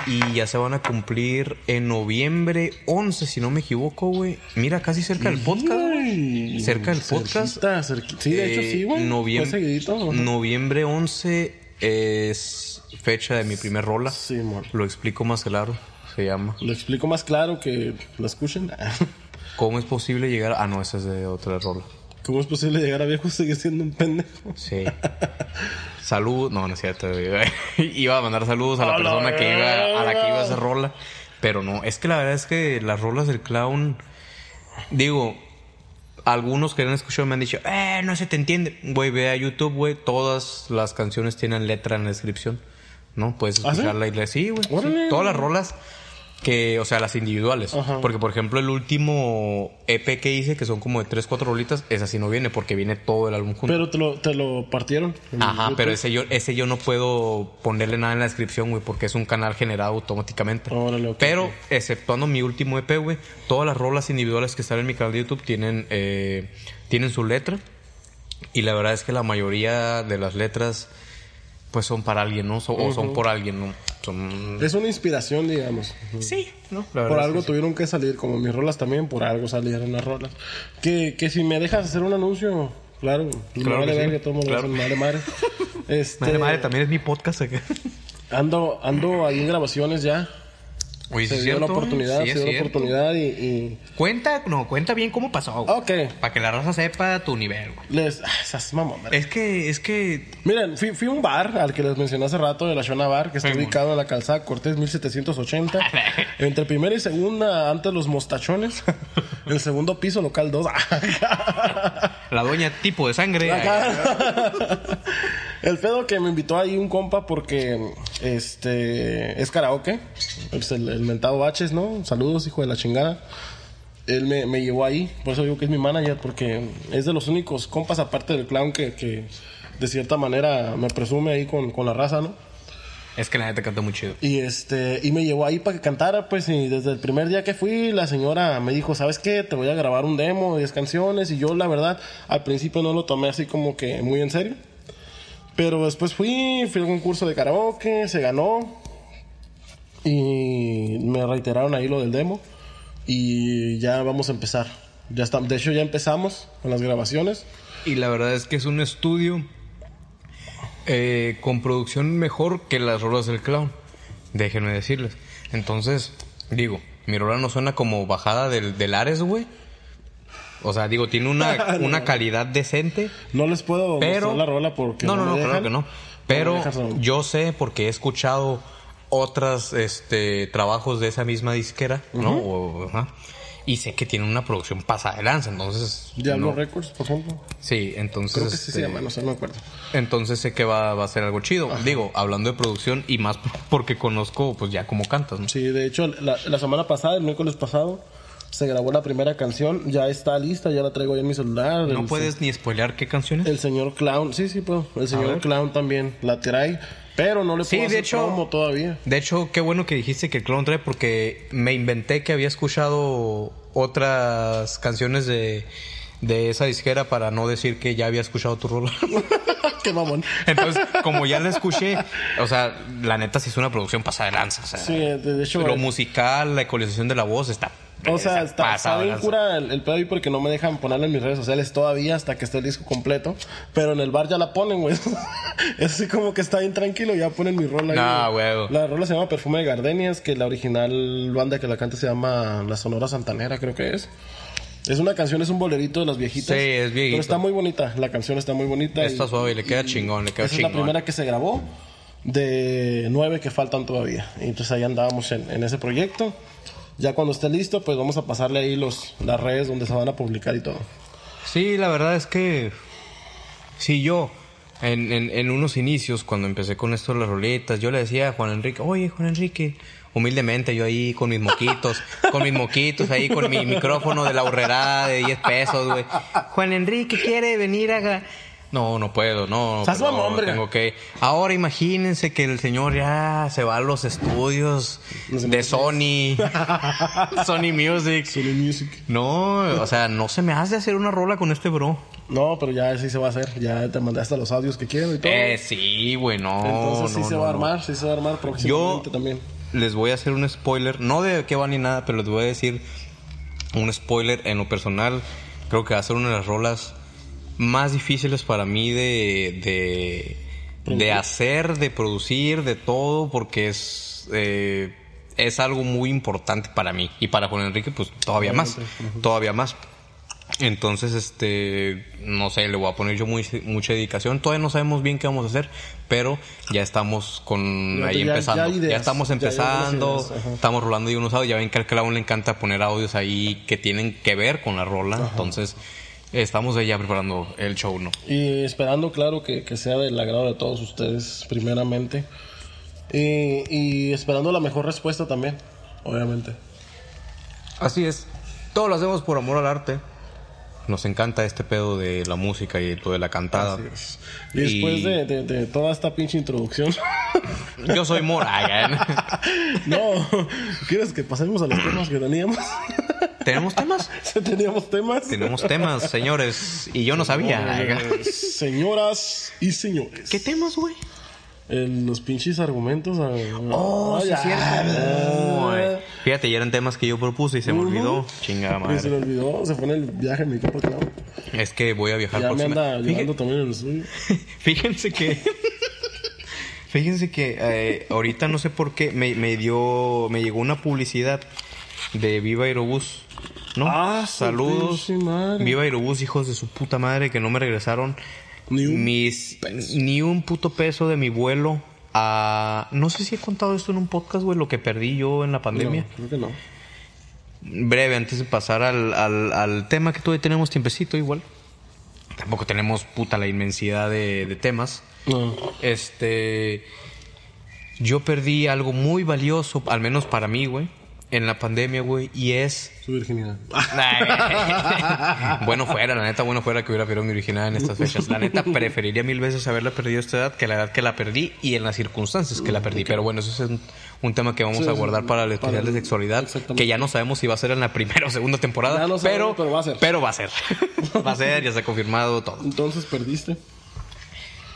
[SPEAKER 2] y ya se van a cumplir en noviembre 11, si no me equivoco, güey. Mira, casi cerca del podcast, güey. Cerca del podcast.
[SPEAKER 1] Cerquita, cerqui- Sí, de hecho
[SPEAKER 2] Eh,
[SPEAKER 1] sí, güey.
[SPEAKER 2] noviem-
[SPEAKER 1] Fue seguidito, ¿no?
[SPEAKER 2] Noviembre 11 es fecha de mi primer rola.
[SPEAKER 1] Sí, amor.
[SPEAKER 2] Lo explico más claro. Se llama.
[SPEAKER 1] Lo explico más claro que lo escuchen.
[SPEAKER 2] ¿Cómo es posible llegar? Ah, no, esa es de otra rola.
[SPEAKER 1] ¿Cómo es posible llegar a viejo seguir siendo un pendejo?
[SPEAKER 2] Sí. Salud. No, no es cierto. iba a mandar saludos a la persona que iba, a la que iba a hacer rola. Pero no, es que la verdad es que las rolas del clown. Digo, algunos que han escuchado me han dicho, eh, no se te entiende. Güey, ve a YouTube, güey. Todas las canciones tienen letra en la descripción. ¿No? Puedes
[SPEAKER 1] ¿Ah, sí?
[SPEAKER 2] escucharla y le sí, güey. sí. Todas las rolas que, o sea, las individuales.
[SPEAKER 1] Ajá.
[SPEAKER 2] Porque, por ejemplo, el último EP que hice, que son como de 3, 4 rolitas, esa sí no viene porque viene todo el álbum junto.
[SPEAKER 1] Pero te lo, te lo partieron.
[SPEAKER 2] Ajá,
[SPEAKER 1] YouTube.
[SPEAKER 2] pero ese yo, ese yo no puedo ponerle nada en la descripción, güey, porque es un canal generado automáticamente.
[SPEAKER 1] Órale,
[SPEAKER 2] pero,
[SPEAKER 1] ok.
[SPEAKER 2] exceptuando mi último EP, güey, todas las rolas individuales que están en mi canal de YouTube tienen, eh, tienen su letra. Y la verdad es que la mayoría de las letras pues son para alguien, ¿no? So- O son por alguien, ¿no? Son...
[SPEAKER 1] Es una inspiración, digamos.
[SPEAKER 2] Sí, ¿no? La
[SPEAKER 1] Por
[SPEAKER 2] es
[SPEAKER 1] algo
[SPEAKER 2] que sí.
[SPEAKER 1] tuvieron que salir, como mis rolas también, por algo salieron las rolas. Que, que si me dejas hacer un anuncio, claro, me
[SPEAKER 2] Claro
[SPEAKER 1] vale
[SPEAKER 2] que sí,
[SPEAKER 1] verga, todo el mundo
[SPEAKER 2] claro.
[SPEAKER 1] me vale madre. Este,
[SPEAKER 2] Madre, madre, también es mi podcast.
[SPEAKER 1] ando, ando ahí en grabaciones ya.
[SPEAKER 2] Oye,
[SPEAKER 1] Se
[SPEAKER 2] ¿sí es
[SPEAKER 1] dio la
[SPEAKER 2] cierto?
[SPEAKER 1] oportunidad,
[SPEAKER 2] Sí,
[SPEAKER 1] se dio la
[SPEAKER 2] cierto.
[SPEAKER 1] oportunidad y,
[SPEAKER 2] Cuenta, no, cuenta bien cómo pasó. güey.
[SPEAKER 1] Ok.
[SPEAKER 2] Para que la raza sepa tu nivel, güey.
[SPEAKER 1] les... Ah, esas mamón,
[SPEAKER 2] Es que, es que...
[SPEAKER 1] Miren, fui, fui a un bar al que les mencioné hace rato, de la Shona Bar, que está
[SPEAKER 2] Sí,
[SPEAKER 1] ubicado en la calzada Cortés 1780. entre primera y segunda, antes los mostachones. el segundo piso, local 2.
[SPEAKER 2] La doña tipo de sangre.
[SPEAKER 1] el pedo que me invitó ahí un compa porque este es karaoke. Es el, el mentado Baches, ¿no? Saludos, hijo de la chingada. Él me, me llevó ahí, por eso digo que es mi manager, porque es de los únicos compas, aparte del clown, que, que de cierta manera me presume ahí con, con la raza, ¿no?
[SPEAKER 2] Es que la neta canta muy chido.
[SPEAKER 1] Y este, y me llevó ahí para que cantara, pues, y desde el primer día que fui, la señora me dijo, ¿sabes qué? Te voy a grabar un demo de 10 canciones, y yo, la verdad, al principio no lo tomé así como que muy en serio. Pero después fui, fui al concurso de karaoke, se ganó, y me reiteraron ahí lo del demo, y ya vamos a empezar. Ya está, de hecho ya empezamos con las grabaciones.
[SPEAKER 2] Y la verdad es que es un estudio eh, con producción mejor que las rolas del clown. Déjenme decirles. Entonces, digo, mi rola no suena como bajada del, del Ares, güey. O sea, digo, tiene una, una calidad decente.
[SPEAKER 1] No les puedo
[SPEAKER 2] Pero.
[SPEAKER 1] la rola porque
[SPEAKER 2] no, no, no,
[SPEAKER 1] dejan.
[SPEAKER 2] claro que no. Pero yo sé porque he escuchado otras este trabajos de esa misma disquera, ¿no? O- ajá. y sé que tiene una producción pasada de lanza, entonces.
[SPEAKER 1] Diablo
[SPEAKER 2] no.
[SPEAKER 1] Records, por ejemplo.
[SPEAKER 2] Sí, entonces.
[SPEAKER 1] Creo que sí se
[SPEAKER 2] este,
[SPEAKER 1] llama, no sé, no me acuerdo.
[SPEAKER 2] Entonces sé que va, va a ser algo chido. Digo, hablando de producción y más porque conozco, pues ya cómo cantas, ¿no?
[SPEAKER 1] Sí, de hecho, la, la semana pasada, el miércoles pasado, se grabó la primera canción. Ya está lista, ya la traigo ahí en mi celular.
[SPEAKER 2] No
[SPEAKER 1] el,
[SPEAKER 2] puedes ni spoilear qué canciones.
[SPEAKER 1] El señor Clown, sí, sí puedo. El señor. Clown también la trae, pero no le
[SPEAKER 2] Sí,
[SPEAKER 1] puedo
[SPEAKER 2] de
[SPEAKER 1] hacer
[SPEAKER 2] hecho-
[SPEAKER 1] promo todavía.
[SPEAKER 2] De hecho, qué bueno que dijiste que el clon trae porque me inventé que había escuchado otras canciones de, de esa disquera para no decir que ya había escuchado tu rola.
[SPEAKER 1] Qué mamón.
[SPEAKER 2] Entonces, como ya la escuché, o sea, la neta sí es una producción pasada de lanza. O sea,
[SPEAKER 1] Sí, de, de hecho.
[SPEAKER 2] lo
[SPEAKER 1] eh,
[SPEAKER 2] musical, la ecualización de la voz está.
[SPEAKER 1] O sea, está, está bien cura el, el pedo ahí porque no me dejan ponerla en mis redes sociales todavía hasta que esté el disco completo. Pero en el bar ya la ponen, güey. es así como que está bien tranquilo, ya ponen mi rola ahí.
[SPEAKER 2] No,
[SPEAKER 1] güey.
[SPEAKER 2] huevo.
[SPEAKER 1] La rola se llama Perfume de Gardenias, que la original banda que la canta se llama La Sonora Santanera, creo que es. Es una canción, es un bolerito de las viejitas.
[SPEAKER 2] Sí, es viejito.
[SPEAKER 1] Pero está muy bonita, la canción está muy bonita.
[SPEAKER 2] Está
[SPEAKER 1] y-
[SPEAKER 2] suave y le queda chingón, le queda
[SPEAKER 1] esa
[SPEAKER 2] chingón.
[SPEAKER 1] es la primera que se grabó de nueve que faltan todavía. Y entonces ahí andábamos en, en ese proyecto. Ya cuando esté listo, pues vamos a pasarle ahí los, las redes donde se van a publicar y todo.
[SPEAKER 2] Sí, la verdad es que sí, yo en, en, en unos inicios, cuando empecé con esto de las roletas, yo le decía a Juan Enrique, oye Juan Enrique, humildemente yo ahí con mis moquitos, con mis moquitos ahí con mi micrófono de la horrera de 10 pesos, güey. Juan Enrique quiere venir a... No, no puedo, no.
[SPEAKER 1] Seas mamón, hombre.
[SPEAKER 2] tengo que... Ahora imagínense que el señor ya se va a los estudios de Sony, Sony Music.
[SPEAKER 1] Sony Music.
[SPEAKER 2] No, o sea, no se me hace hacer una rola con este bro.
[SPEAKER 1] No, pero ya sí se va a hacer. Ya te mandé hasta los audios que quiero y todo.
[SPEAKER 2] Eh, sí, güey, no.
[SPEAKER 1] Entonces sí
[SPEAKER 2] no,
[SPEAKER 1] se
[SPEAKER 2] no,
[SPEAKER 1] va a
[SPEAKER 2] no.
[SPEAKER 1] armar, sí se va a armar
[SPEAKER 2] Yo
[SPEAKER 1] próximamente también.
[SPEAKER 2] les voy a hacer un spoiler, no de qué va ni nada, pero les voy a decir un spoiler en lo personal. Creo que va a ser una de las rolas más difíciles para mí de, de, de hacer, de producir, de todo, porque es, eh, es algo muy importante para mí. Y para Juan Enrique, pues todavía más. Todavía más. Entonces, este, no sé, le voy a poner yo muy, mucha dedicación. Todavía no sabemos bien qué vamos a hacer, pero ya estamos con ahí
[SPEAKER 1] ya-
[SPEAKER 2] empezando.
[SPEAKER 1] ya ideas,
[SPEAKER 2] estamos
[SPEAKER 1] ya
[SPEAKER 2] empezando,
[SPEAKER 1] ideas,
[SPEAKER 2] estamos rolando y unos audios. Ya ven que al clown le encanta poner audios ahí que tienen que ver con la rola. Entonces, estamos ya preparando el show, ¿no?
[SPEAKER 1] Y esperando, claro, que, que sea del agrado de todos ustedes, primeramente. Y, y esperando la mejor respuesta también, obviamente.
[SPEAKER 2] Así es. Todo lo hacemos por amor al arte. Nos encanta este pedo de la música y todo de la cantada.
[SPEAKER 1] Así es. Y después
[SPEAKER 2] Y-
[SPEAKER 1] de, de- de toda esta pinche introducción,
[SPEAKER 2] Yo soy Moraya.
[SPEAKER 1] no, ¿quieres que pasemos a los temas que teníamos?
[SPEAKER 2] ¿Tenemos temas?
[SPEAKER 1] Teníamos temas.
[SPEAKER 2] Tenemos temas, señores. Y yo no sabía.
[SPEAKER 1] Eh, señoras y señores.
[SPEAKER 2] ¿Qué temas, güey?
[SPEAKER 1] El- los pinches argumentos. ah,
[SPEAKER 2] Oh,
[SPEAKER 1] ah,
[SPEAKER 2] sí, es cierto. Fíjate, ya eran temas que yo propuse y se me olvidó. Chingada
[SPEAKER 1] Que se
[SPEAKER 2] madre.
[SPEAKER 1] le olvidó, se fue en el viaje mi compa Clau.
[SPEAKER 2] Es que voy a viajar
[SPEAKER 1] Ya me
[SPEAKER 2] próxima-
[SPEAKER 1] anda llevando también en el suyo.
[SPEAKER 2] Fíjense que. Fíjense que eh, ahorita no sé por qué me, me dio. Me llegó una publicidad de Viva Aerobús. ¿No?
[SPEAKER 1] Ah,
[SPEAKER 2] Saludos. Viva Aerobús, hijos de su puta madre, que no me regresaron
[SPEAKER 1] Ni un
[SPEAKER 2] mis, ni un puto peso de mi vuelo a. No sé si he contado esto en un podcast, güey, lo que perdí yo en la pandemia.
[SPEAKER 1] No, creo que no.
[SPEAKER 2] Breve, antes de pasar al, al, al tema que todavía tenemos tiempecito igual. Tampoco tenemos puta la inmensidad de, de temas.
[SPEAKER 1] No.
[SPEAKER 2] Este. Yo perdí algo muy valioso, al menos para mí, güey, en la pandemia, güey, y es.
[SPEAKER 1] Su virginidad.
[SPEAKER 2] bueno fuera, la neta, bueno fuera que hubiera perdido mi original en estas fechas. La neta, preferiría mil veces haberla perdido a esta edad que la edad que la perdí y en las circunstancias que la perdí. Pero bueno, eso es un, un tema que vamos
[SPEAKER 1] Sí,
[SPEAKER 2] a
[SPEAKER 1] sí,
[SPEAKER 2] guardar para el especial de sexualidad, que ya no sabemos si va a ser en la primera o segunda temporada,
[SPEAKER 1] Ya no sabemos,
[SPEAKER 2] pero,
[SPEAKER 1] pero va a ser.
[SPEAKER 2] pero va a ser. va a ser, ya se ha confirmado todo.
[SPEAKER 1] Entonces perdiste.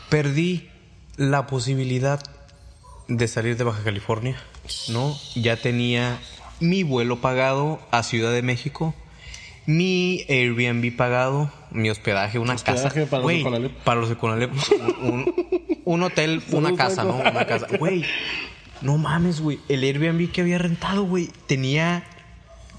[SPEAKER 2] Perdí la posibilidad de salir de Baja California, ¿no? Ya tenía mi vuelo pagado a Ciudad de México, mi Airbnb pagado, mi hospedaje, una
[SPEAKER 1] Hospedaje
[SPEAKER 2] casa.
[SPEAKER 1] para los de Conalep.
[SPEAKER 2] Para los de Conalep, un, un- hotel, una casa, ¿no? Una casa. Güey, no mames, güey. El Airbnb que había rentado, güey, tenía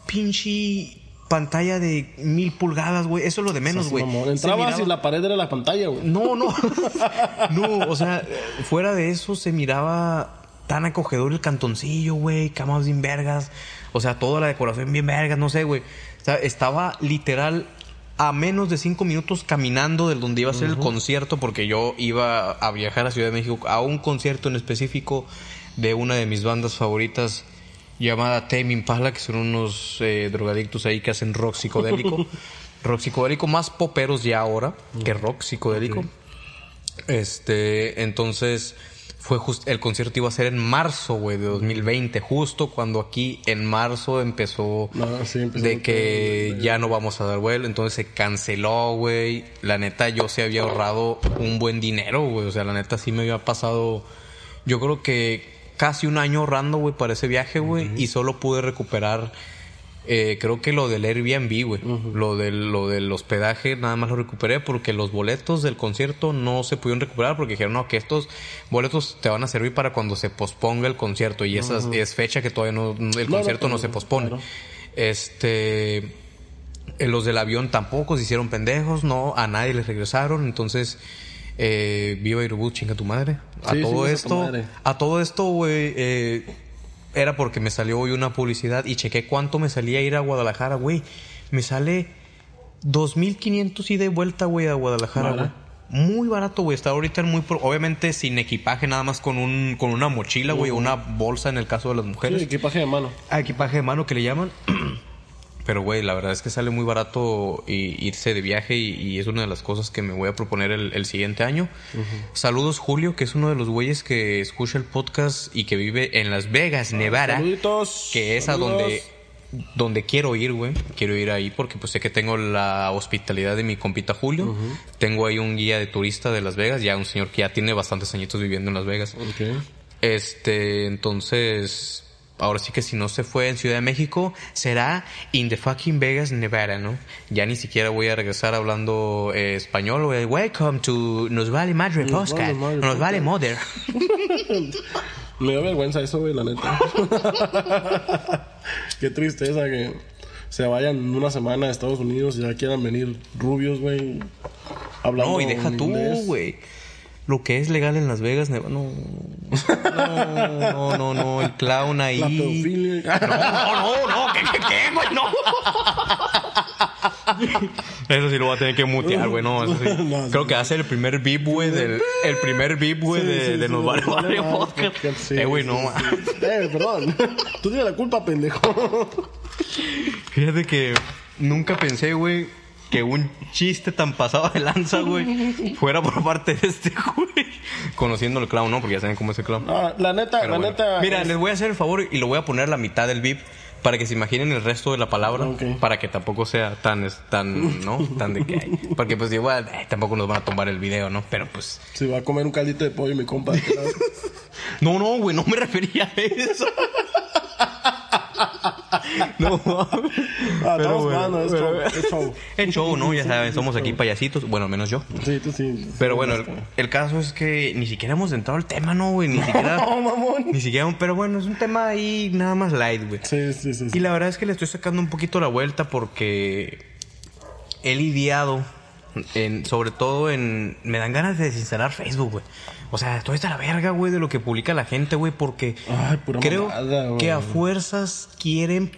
[SPEAKER 2] pinche pantalla de mil pulgadas, güey. Eso es lo de menos, güey.
[SPEAKER 1] mamón.
[SPEAKER 2] Se
[SPEAKER 1] Entrabas y la pared era la pantalla, güey.
[SPEAKER 2] no, no. no, o sea, fuera de eso se miraba tan acogedor el cantoncillo, güey, camas bien vergas. O sea, toda la decoración bien vergas, no sé, güey. O sea, estaba literal a menos de cinco minutos caminando del donde iba a ser el concierto, porque yo iba a viajar a Ciudad de México a un concierto en específico de una de mis bandas favoritas llamada Tame Impala, que son unos eh, drogadictos ahí que hacen rock psicodélico. rock psicodélico más poperos ya ahora que rock psicodélico. Este, entonces fue justo el concierto iba a ser en marzo, güey, de 2020, justo cuando aquí en marzo empezó
[SPEAKER 1] No, sí, empezó
[SPEAKER 2] de que ya no vamos a dar vuelo, entonces se canceló, güey. La neta yo se había ahorrado un buen dinero, güey, o sea, la neta sí me había pasado yo creo que casi un año ahorrando, güey, para ese viaje, güey, y solo pude recuperar eh, creo que lo del Airbnb, güey. Lo del lo del hospedaje nada más lo recuperé porque los boletos del concierto no se pudieron recuperar porque dijeron, no, que estos boletos te van a servir para cuando se posponga el concierto y esa es- fecha que todavía no, el concierto no, se pospone.
[SPEAKER 1] claro.
[SPEAKER 2] Este... eh, Los del avión tampoco se hicieron pendejos, no, a nadie les regresaron, entonces... Eh, viva Irubú, chinga tu madre. A
[SPEAKER 1] Sí,
[SPEAKER 2] todo esto, a todo esto, güey, eh, era porque me salió hoy una publicidad y chequé cuánto me salía ir a Guadalajara, güey. Me sale 2.500 ida y vuelta, güey, a Guadalajara, güey. Muy barato, güey. Está ahorita en muy... pro- Obviamente sin equipaje, nada más con un con una mochila, güey, o una bolsa en el caso de las
[SPEAKER 1] Sí,
[SPEAKER 2] mujeres.
[SPEAKER 1] equipaje de mano.
[SPEAKER 2] Ah, equipaje de mano que le llaman. Pero, güey, la verdad es que sale muy barato irse de viaje y, y es una de las cosas que me voy a proponer el, el siguiente año. Saludos, Julio, que es uno de los güeyes que escucha el podcast y que vive en Las Vegas, Nevada.
[SPEAKER 1] Saluditos.
[SPEAKER 2] Que es a donde, donde quiero ir, güey. Quiero ir ahí porque pues sé que tengo la hospitalidad de mi compita Julio. Tengo ahí un guía de turista de Las Vegas, ya un señor que ya tiene bastantes añitos viviendo en Las Vegas.
[SPEAKER 1] Ok.
[SPEAKER 2] Este, entonces, ahora sí que si no se fue en Ciudad de México, será in the fucking Vegas, Nevada, ¿no? Ya ni siquiera voy a regresar hablando eh, español, güey. Welcome to Nos Vale Madre
[SPEAKER 1] Nos. Vale Madre
[SPEAKER 2] Nos Vale Mother.
[SPEAKER 1] Me da vergüenza eso, güey, la neta. Qué tristeza que se vayan una semana a Estados Unidos y ya quieran venir rubios, güey. Hablando
[SPEAKER 2] No, y deja tú, güey. Lo que es legal en Las Vegas, Nevada, no. No, no, no, no. El clown ahí.
[SPEAKER 1] La pedofilia.
[SPEAKER 2] No, no, no, ¿qué, qué, qué, güey? No. Eso sí lo voy a tener que mutear, güey, no, eso sí.
[SPEAKER 1] No, sí.
[SPEAKER 2] Creo que va a ser el primer beep, güey, del... El primer beep, güey,
[SPEAKER 1] Sí,
[SPEAKER 2] de,
[SPEAKER 1] sí, sí, sí,
[SPEAKER 2] Vale
[SPEAKER 1] sí,
[SPEAKER 2] Madre
[SPEAKER 1] sí,
[SPEAKER 2] Podcast.
[SPEAKER 1] sí,
[SPEAKER 2] Eh, güey,
[SPEAKER 1] sí,
[SPEAKER 2] no,
[SPEAKER 1] sí, sí. Eh, perdón. Tú tienes la culpa, pendejo.
[SPEAKER 2] Fíjate que nunca pensé, güey, que un chiste tan pasado de lanza, güey, fuera por parte de este, güey. Conociendo el clown, ¿no? Porque ya saben cómo es el clown.
[SPEAKER 1] Ah, la neta,
[SPEAKER 2] Pero
[SPEAKER 1] la
[SPEAKER 2] bueno.
[SPEAKER 1] neta.
[SPEAKER 2] Mira,
[SPEAKER 1] es-
[SPEAKER 2] les voy a hacer el favor y lo voy a poner a la mitad del VIP para que se imaginen el resto de la palabra,
[SPEAKER 1] Ok.
[SPEAKER 2] para que tampoco sea tan, es- tan, ¿no? Tan de que, porque pues igual, eh, tampoco nos van a tomar el video, ¿no? Pero pues,
[SPEAKER 1] Se va a comer un caldito de pollo mi compa.
[SPEAKER 2] no, no, güey, no me refería a eso. No,
[SPEAKER 1] Ah, estamos jugando, es show, es show.
[SPEAKER 2] Es show, ¿no? Ya saben, somos aquí payasitos, bueno, menos yo.
[SPEAKER 1] Sí, tú sí.
[SPEAKER 2] Pero bueno, el, el caso es que ni siquiera hemos entrado al tema, ¿no, güey? Ni siquiera...
[SPEAKER 1] No, mamón.
[SPEAKER 2] Ni siquiera, pero bueno, es un tema ahí nada más light, güey.
[SPEAKER 1] Sí, sí, sí. sí.
[SPEAKER 2] Y la verdad es que le estoy sacando un poquito la vuelta porque he lidiado, en, sobre todo en... Me dan ganas de desinstalar Facebook, güey. O sea, estoy hasta la verga, güey, de lo que publica la gente, güey, porque
[SPEAKER 1] Ay,
[SPEAKER 2] creo
[SPEAKER 1] mamada,
[SPEAKER 2] que a fuerzas quieren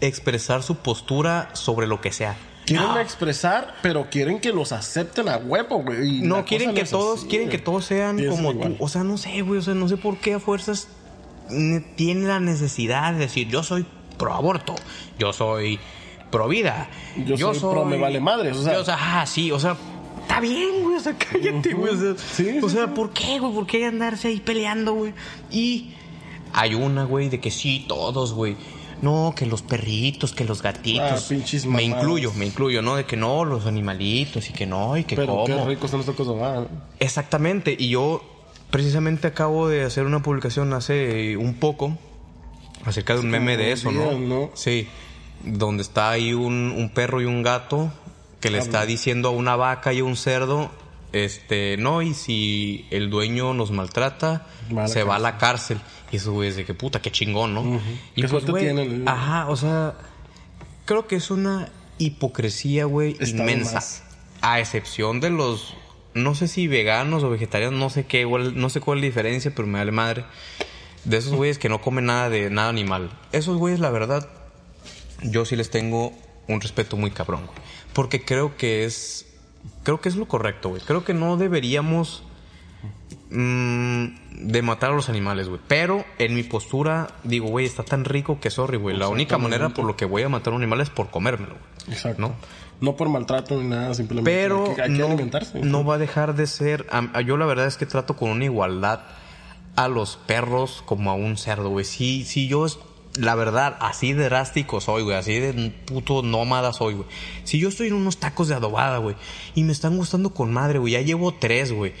[SPEAKER 2] expresar su postura sobre lo que sea.
[SPEAKER 1] Quieren expresar, pero quieren que los acepten a huevo, güey.
[SPEAKER 2] No, quieren que todos,
[SPEAKER 1] así,
[SPEAKER 2] quieren que todos sean como
[SPEAKER 1] igual.
[SPEAKER 2] tú. O sea, no sé, güey, o sea, no sé por qué a fuerzas ne- tienen la necesidad de decir, yo soy pro aborto, yo soy pro vida,
[SPEAKER 1] Yo soy pro me vale madres, o sea.
[SPEAKER 2] Yo, ah, sí, o sea, está bien, güey, o sea, cállate, güey, o sea,
[SPEAKER 1] Sí,
[SPEAKER 2] o sea,
[SPEAKER 1] sí.
[SPEAKER 2] ¿por qué, güey? ¿Por qué andarse ahí peleando, güey? Y hay una, güey, de que sí, todos, güey. No, que los perritos, que los gatitos.
[SPEAKER 1] Ah, pinches
[SPEAKER 2] me incluyo, me incluyo, ¿no? De que no, los animalitos y que no, y que
[SPEAKER 1] Pero qué
[SPEAKER 2] cómo.
[SPEAKER 1] rico están estos cosas. ah.
[SPEAKER 2] Exactamente, y yo precisamente acabo de hacer una publicación hace un poco acerca de un meme de eso, ¿no? Sí, donde está ahí un, un perro y un gato que le está diciendo a una vaca y a un cerdo, este, no, y si el dueño nos maltrata,
[SPEAKER 1] Va
[SPEAKER 2] se va a la cárcel. Y eso, güey, es de que puta, qué chingón, ¿no? Y
[SPEAKER 1] Qué suerte
[SPEAKER 2] güey,
[SPEAKER 1] tienen, ¿eh?
[SPEAKER 2] Ajá, o sea, creo que es una hipocresía, güey, inmensa.
[SPEAKER 1] más.
[SPEAKER 2] A excepción de los, no sé si veganos o vegetarianos, no sé qué, igual- no sé cuál es la diferencia, pero me vale madre. De esos güeyes que no comen nada de nada animal. Esos güeyes, la verdad, yo sí les tengo un respeto muy cabrón, güey. Porque creo que es, creo que es lo correcto, güey. Creo que no deberíamos mm, de matar a los animales, güey. Pero en mi postura, digo, güey, está tan rico que sorry, güey. La única manera por lo que voy a matar a un animal es por comérmelo, güey.
[SPEAKER 1] Exacto.
[SPEAKER 2] ¿No?
[SPEAKER 1] ¿No? por maltrato ni nada, simplemente
[SPEAKER 2] Pero
[SPEAKER 1] hay que, hay que
[SPEAKER 2] no,
[SPEAKER 1] alimentarse.
[SPEAKER 2] no va a dejar de ser. yo la verdad es que trato con una igualdad a los perros como a un cerdo, güey. Si, si yo es- la verdad, así de drástico soy, güey. Así de puto nómada soy, güey. Si yo estoy en unos tacos de adobada, güey. Y me están gustando con madre, güey. Ya llevo tres, güey.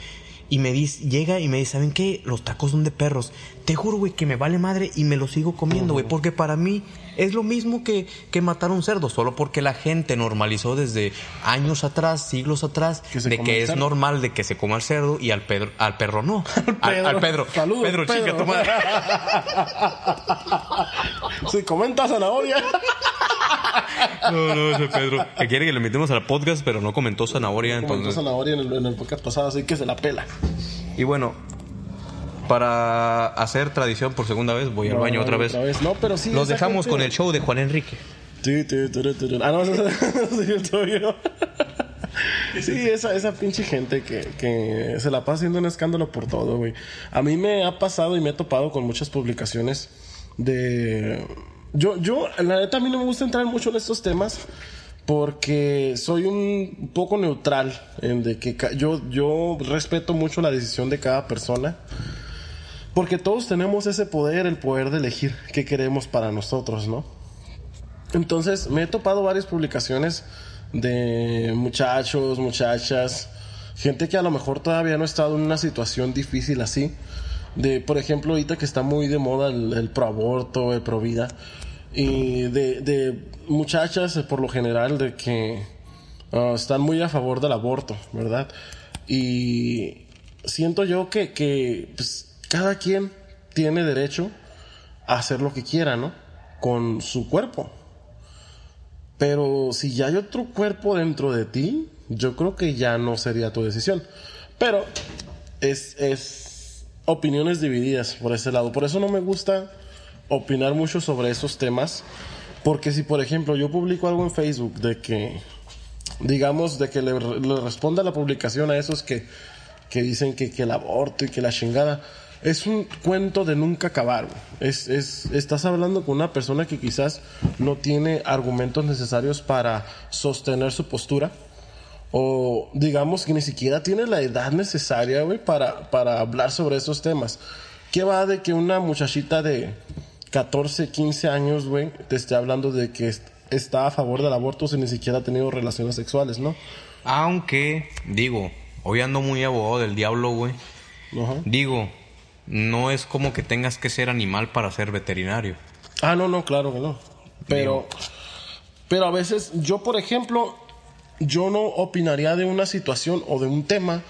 [SPEAKER 2] Y me dice, llega y me dice, ¿saben qué? Los tacos son de perros. Te juro, güey, que me vale madre y me lo sigo comiendo, güey. Porque para mí es lo mismo que, que matar a un cerdo. Solo porque la gente normalizó desde años atrás, siglos atrás,
[SPEAKER 1] Que
[SPEAKER 2] de que es normal de que se coma el cerdo y al, Pedro, al perro no. al, al Pedro.
[SPEAKER 1] Saludos,
[SPEAKER 2] Pedro, chica,
[SPEAKER 1] Pedro.
[SPEAKER 2] madre.
[SPEAKER 1] Si comenta zanahoria.
[SPEAKER 2] No, no, ese Pedro. Que quiere que le metemos al podcast, pero no comentó zanahoria,
[SPEAKER 1] Comentó
[SPEAKER 2] entonces.
[SPEAKER 1] zanahoria en el, en el podcast pasado, así que se la pela.
[SPEAKER 2] Y bueno, para hacer tradición por segunda vez, voy al
[SPEAKER 1] No,
[SPEAKER 2] baño otra vez.
[SPEAKER 1] No, pero sí.
[SPEAKER 2] Los dejamos
[SPEAKER 1] gente-
[SPEAKER 2] con el show de Juan Enrique.
[SPEAKER 1] Ah, no. Sí, esa, esa pinche gente que, que se la pasa haciendo un escándalo por todo, güey. A mí me ha pasado y me he topado con muchas publicaciones de... Yo, yo, la neta, a mí no me gusta entrar mucho en estos temas porque soy un poco neutral en de que yo, yo respeto mucho la decisión de cada persona. Porque todos tenemos ese poder, el poder de elegir qué queremos para nosotros, ¿no? Entonces me he topado varias publicaciones de muchachos, muchachas, gente que a lo mejor todavía no ha estado en una situación difícil así. De, por ejemplo, ahorita que está muy de moda el, el pro aborto, el pro vida. Y de, de muchachas, por lo general, de que ah, están muy a favor del aborto, ¿verdad? Y siento yo que, que pues, cada quien tiene derecho a hacer lo que quiera, ¿no? Con su cuerpo. Pero si ya hay otro cuerpo dentro de ti, yo creo que ya no sería tu decisión. Pero es, es opiniones divididas por ese lado. Por eso no me gusta opinar mucho sobre esos temas. Porque si, por ejemplo, yo publico algo en Facebook de que, digamos, de que le, le responda la publicación a esos que, que dicen que, que el aborto y que la chingada. Es un cuento de nunca acabar. Es, es, estás hablando con una persona que quizás no tiene argumentos necesarios para sostener su postura. O digamos que ni siquiera tiene la edad necesaria, güey, para, para hablar sobre esos temas. ¿Qué va de que una muchachita de 14, 15 años, güey, te esté hablando de que est- está a favor del aborto si ni siquiera ha tenido relaciones sexuales, ¿no?
[SPEAKER 2] Aunque, digo, hoy ando muy abogado del diablo, güey. Digo, no es como que tengas que ser animal para ser veterinario.
[SPEAKER 1] Ah, no, no, claro que no. Pero, pero a veces, yo, por ejemplo, yo no opinaría de una situación o de un tema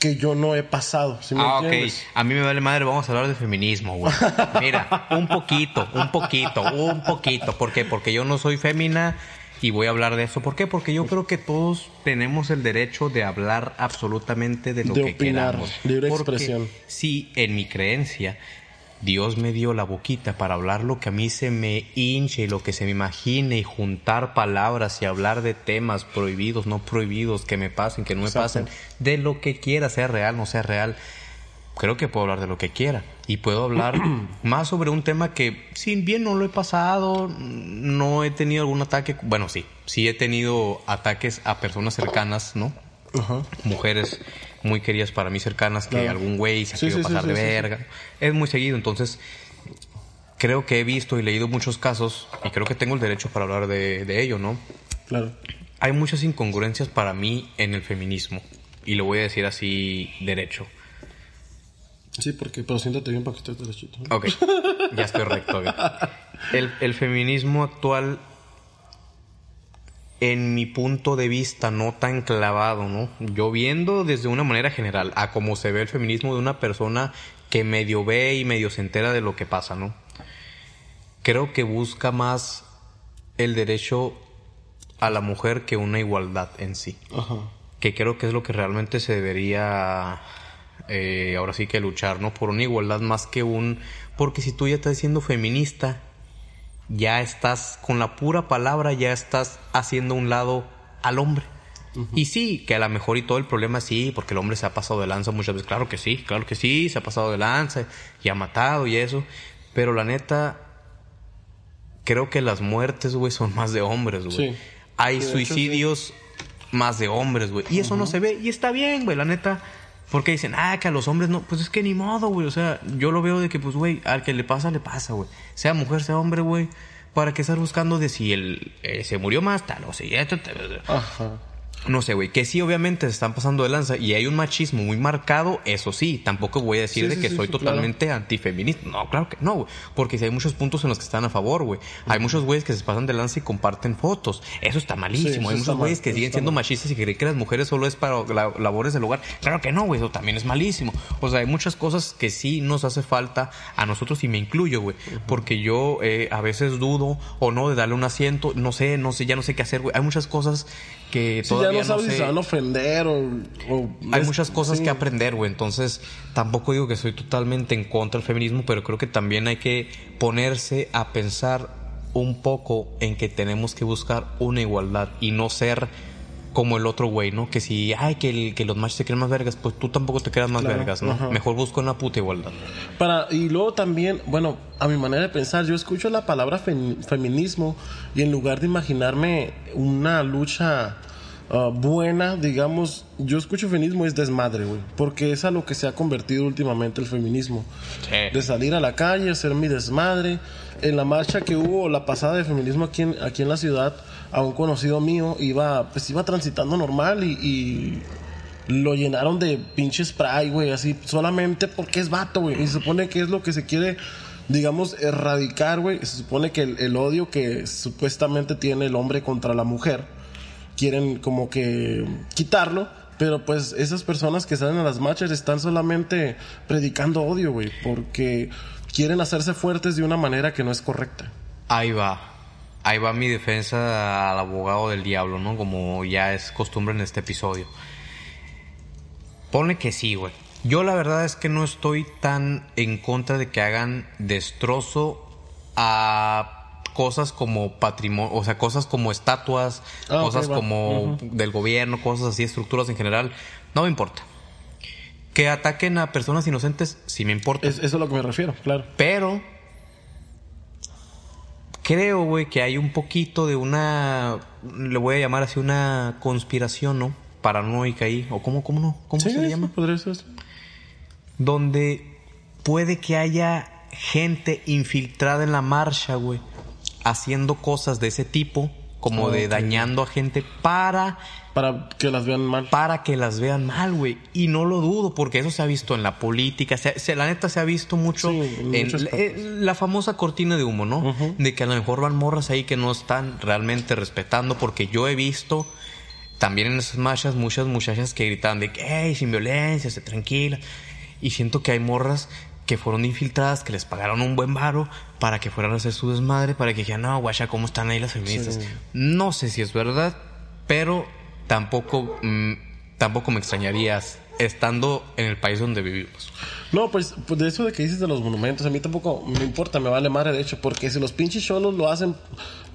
[SPEAKER 1] que yo no he pasado. ¿sí me
[SPEAKER 2] Ah, ok.
[SPEAKER 1] entiendes?
[SPEAKER 2] A mí me vale madre, vamos a hablar de feminismo, güey. Mira, un poquito, un poquito, un poquito. ¿Por qué? Porque yo no soy fémina y voy a hablar de eso. ¿Por qué? Porque yo creo que todos tenemos el derecho de hablar absolutamente de lo
[SPEAKER 1] De
[SPEAKER 2] que
[SPEAKER 1] opinar,
[SPEAKER 2] queramos.
[SPEAKER 1] libre
[SPEAKER 2] Porque
[SPEAKER 1] expresión.
[SPEAKER 2] Sí, en mi creencia, Dios me dio la boquita para hablar lo que a mí se me hinche y lo que se me imagine y juntar palabras y hablar de temas prohibidos, no prohibidos, que me pasen, que no me
[SPEAKER 1] Exacto.
[SPEAKER 2] pasen, de lo que quiera, sea real, no sea real. Creo que puedo hablar de lo que quiera y puedo hablar más sobre un tema que, si bien no lo he pasado, no he tenido algún ataque, bueno, sí, sí he tenido ataques a personas cercanas, ¿no?
[SPEAKER 1] Ajá.
[SPEAKER 2] mujeres muy queridas para mí cercanas que
[SPEAKER 1] Claro.
[SPEAKER 2] algún güey se ha
[SPEAKER 1] Sí,
[SPEAKER 2] querido
[SPEAKER 1] sí,
[SPEAKER 2] pasar
[SPEAKER 1] sí,
[SPEAKER 2] de verga. Es muy seguido, entonces creo que he visto y leído muchos casos y creo que tengo el derecho para hablar de, de ello, ¿no?
[SPEAKER 1] Claro.
[SPEAKER 2] Hay muchas incongruencias para mí en el feminismo y lo voy a decir así derecho.
[SPEAKER 1] Sí, porque, pero siéntate bien para que estés derechito.
[SPEAKER 2] Ok, ya estoy recto. ok. El, el feminismo actual, en mi punto de vista, no tan clavado, ¿no? Yo viendo desde una manera general a cómo se ve el feminismo de una persona que medio ve y medio se entera de lo que pasa, ¿no? Creo que busca más el derecho a la mujer que una igualdad en sí
[SPEAKER 1] Ajá.
[SPEAKER 2] que creo que es lo que realmente se debería eh, ahora sí que luchar, ¿no? Por una igualdad más que un... Porque si tú ya estás siendo feminista, ya estás con la pura palabra, ya estás haciendo un lado al hombre. Y sí, que a lo mejor y todo el problema sí, porque el hombre se ha pasado de lanza muchas veces. Claro que sí, claro que sí, se ha pasado de lanza y ha matado y eso. Pero la neta, creo que las muertes, güey, son más de hombres, güey.
[SPEAKER 1] Sí.
[SPEAKER 2] Hay
[SPEAKER 1] Sí, de hecho,
[SPEAKER 2] suicidios más de hombres, güey. Y eso no se ve. Y está bien, güey, la neta. Porque dicen, ah, que a los hombres no. Pues es que ni modo, güey. O sea, yo lo veo de que, pues, güey, al que le pasa, le pasa, güey. Sea mujer, sea hombre, güey. ¿Para qué estar buscando de si él eh, se murió más, tal, o si esto, tal,
[SPEAKER 1] Ajá.
[SPEAKER 2] No sé, güey, que sí, obviamente se están pasando de lanza y hay un machismo muy marcado, eso sí, tampoco voy a decir
[SPEAKER 1] Sí,
[SPEAKER 2] de
[SPEAKER 1] sí,
[SPEAKER 2] que
[SPEAKER 1] sí,
[SPEAKER 2] soy totalmente antifeminista. No, claro que no, güey. Porque si hay muchos puntos en los que están a favor, güey. Hay muchos güeyes que se pasan de lanza y comparten fotos. Eso está malísimo.
[SPEAKER 1] Eso
[SPEAKER 2] hay muchos güeyes que siguen siendo
[SPEAKER 1] mal.
[SPEAKER 2] machistas y que creen que las mujeres solo es para la- labores del hogar. Claro que no, güey. Eso también es malísimo. O sea, hay muchas cosas que sí nos hace falta a nosotros y me incluyo, güey. Porque yo eh, a veces dudo o no de darle un asiento. No sé, no sé, ya no sé qué hacer, güey. Hay muchas cosas que
[SPEAKER 1] Sí, ya
[SPEAKER 2] todavía
[SPEAKER 1] no sabes si
[SPEAKER 2] sé.
[SPEAKER 1] se van a ofender o... o-
[SPEAKER 2] Hay
[SPEAKER 1] es-
[SPEAKER 2] muchas cosas
[SPEAKER 1] sí.
[SPEAKER 2] que aprender, güey. Entonces, tampoco digo que soy totalmente en contra del feminismo, pero creo que también hay que ponerse a pensar un poco en que tenemos que buscar una igualdad y no ser como el otro güey, ¿no? Que si, ay, que, el- que los machos se creen más vergas, pues tú tampoco te creas más
[SPEAKER 1] Claro,
[SPEAKER 2] vergas, ¿no?
[SPEAKER 1] ajá.
[SPEAKER 2] Mejor busca una puta igualdad.
[SPEAKER 1] Para, y luego también, bueno, a mi manera de pensar, yo escucho la palabra fem- feminismo y en lugar de imaginarme una lucha ah, buena, digamos, yo escucho feminismo es desmadre, güey. Porque es a lo que se ha convertido últimamente el feminismo. De salir a la calle, hacer mi desmadre. En la marcha que hubo, la pasada de feminismo aquí en, aquí en la ciudad, a un conocido mío iba, pues iba transitando normal y- lo llenaron de pinche spray, güey, así, solamente porque es vato, güey. Y se supone que es lo que se quiere, digamos, erradicar, güey. Se supone que el, el odio que supuestamente tiene el hombre contra la mujer, quieren como que quitarlo. Pero pues esas personas que salen a las marchas están solamente predicando odio, güey, porque quieren hacerse fuertes de una manera que no es correcta.
[SPEAKER 2] Ahí va. Ahí va mi defensa al abogado del diablo, ¿no? Como ya es costumbre en este episodio. Pone que sí, güey. Yo la verdad es que no estoy tan en contra de que hagan destrozo a cosas como patrimonio, o sea, cosas como estatuas,
[SPEAKER 1] Ah,
[SPEAKER 2] cosas como del gobierno, cosas así, estructuras en general. No me importa. Que ataquen a personas inocentes, sí me importa.
[SPEAKER 1] Es, eso es a lo que me refiero, claro.
[SPEAKER 2] Pero creo, güey, que hay un poquito de una, le voy a llamar así una conspiración, ¿no? Paranoica ahí, o cómo, cómo no, cómo
[SPEAKER 1] Sí,
[SPEAKER 2] se le llama,
[SPEAKER 1] podría ser.
[SPEAKER 2] donde puede que haya gente infiltrada en la marcha, güey, haciendo cosas de ese tipo, como de
[SPEAKER 1] Ok.
[SPEAKER 2] dañando a gente para
[SPEAKER 1] Para que las vean mal.
[SPEAKER 2] para que las vean mal, güey. Y no lo dudo, porque eso se ha visto en la política. Se, se- la neta se ha visto mucho
[SPEAKER 1] Sí, en
[SPEAKER 2] la- eh, la famosa cortina de humo, ¿no? De que a lo mejor van morras ahí que no están realmente respetando, porque yo he visto también en esas marchas muchas muchachas que gritaban de que, hey, sin violencia, se tranquila. Y siento que hay morras que fueron infiltradas, que les pagaron un buen varo para que fueran a hacer su desmadre, para que dijeran, no, guacha, ¿cómo están ahí las feministas?
[SPEAKER 1] Sí.
[SPEAKER 2] No sé si es verdad, pero tampoco, mm, tampoco me extrañarías estando en el país donde vivimos.
[SPEAKER 1] No, pues, pues de eso de que dices de los monumentos, a mí tampoco me importa, me vale madre de hecho, porque si los pinches cholos lo hacen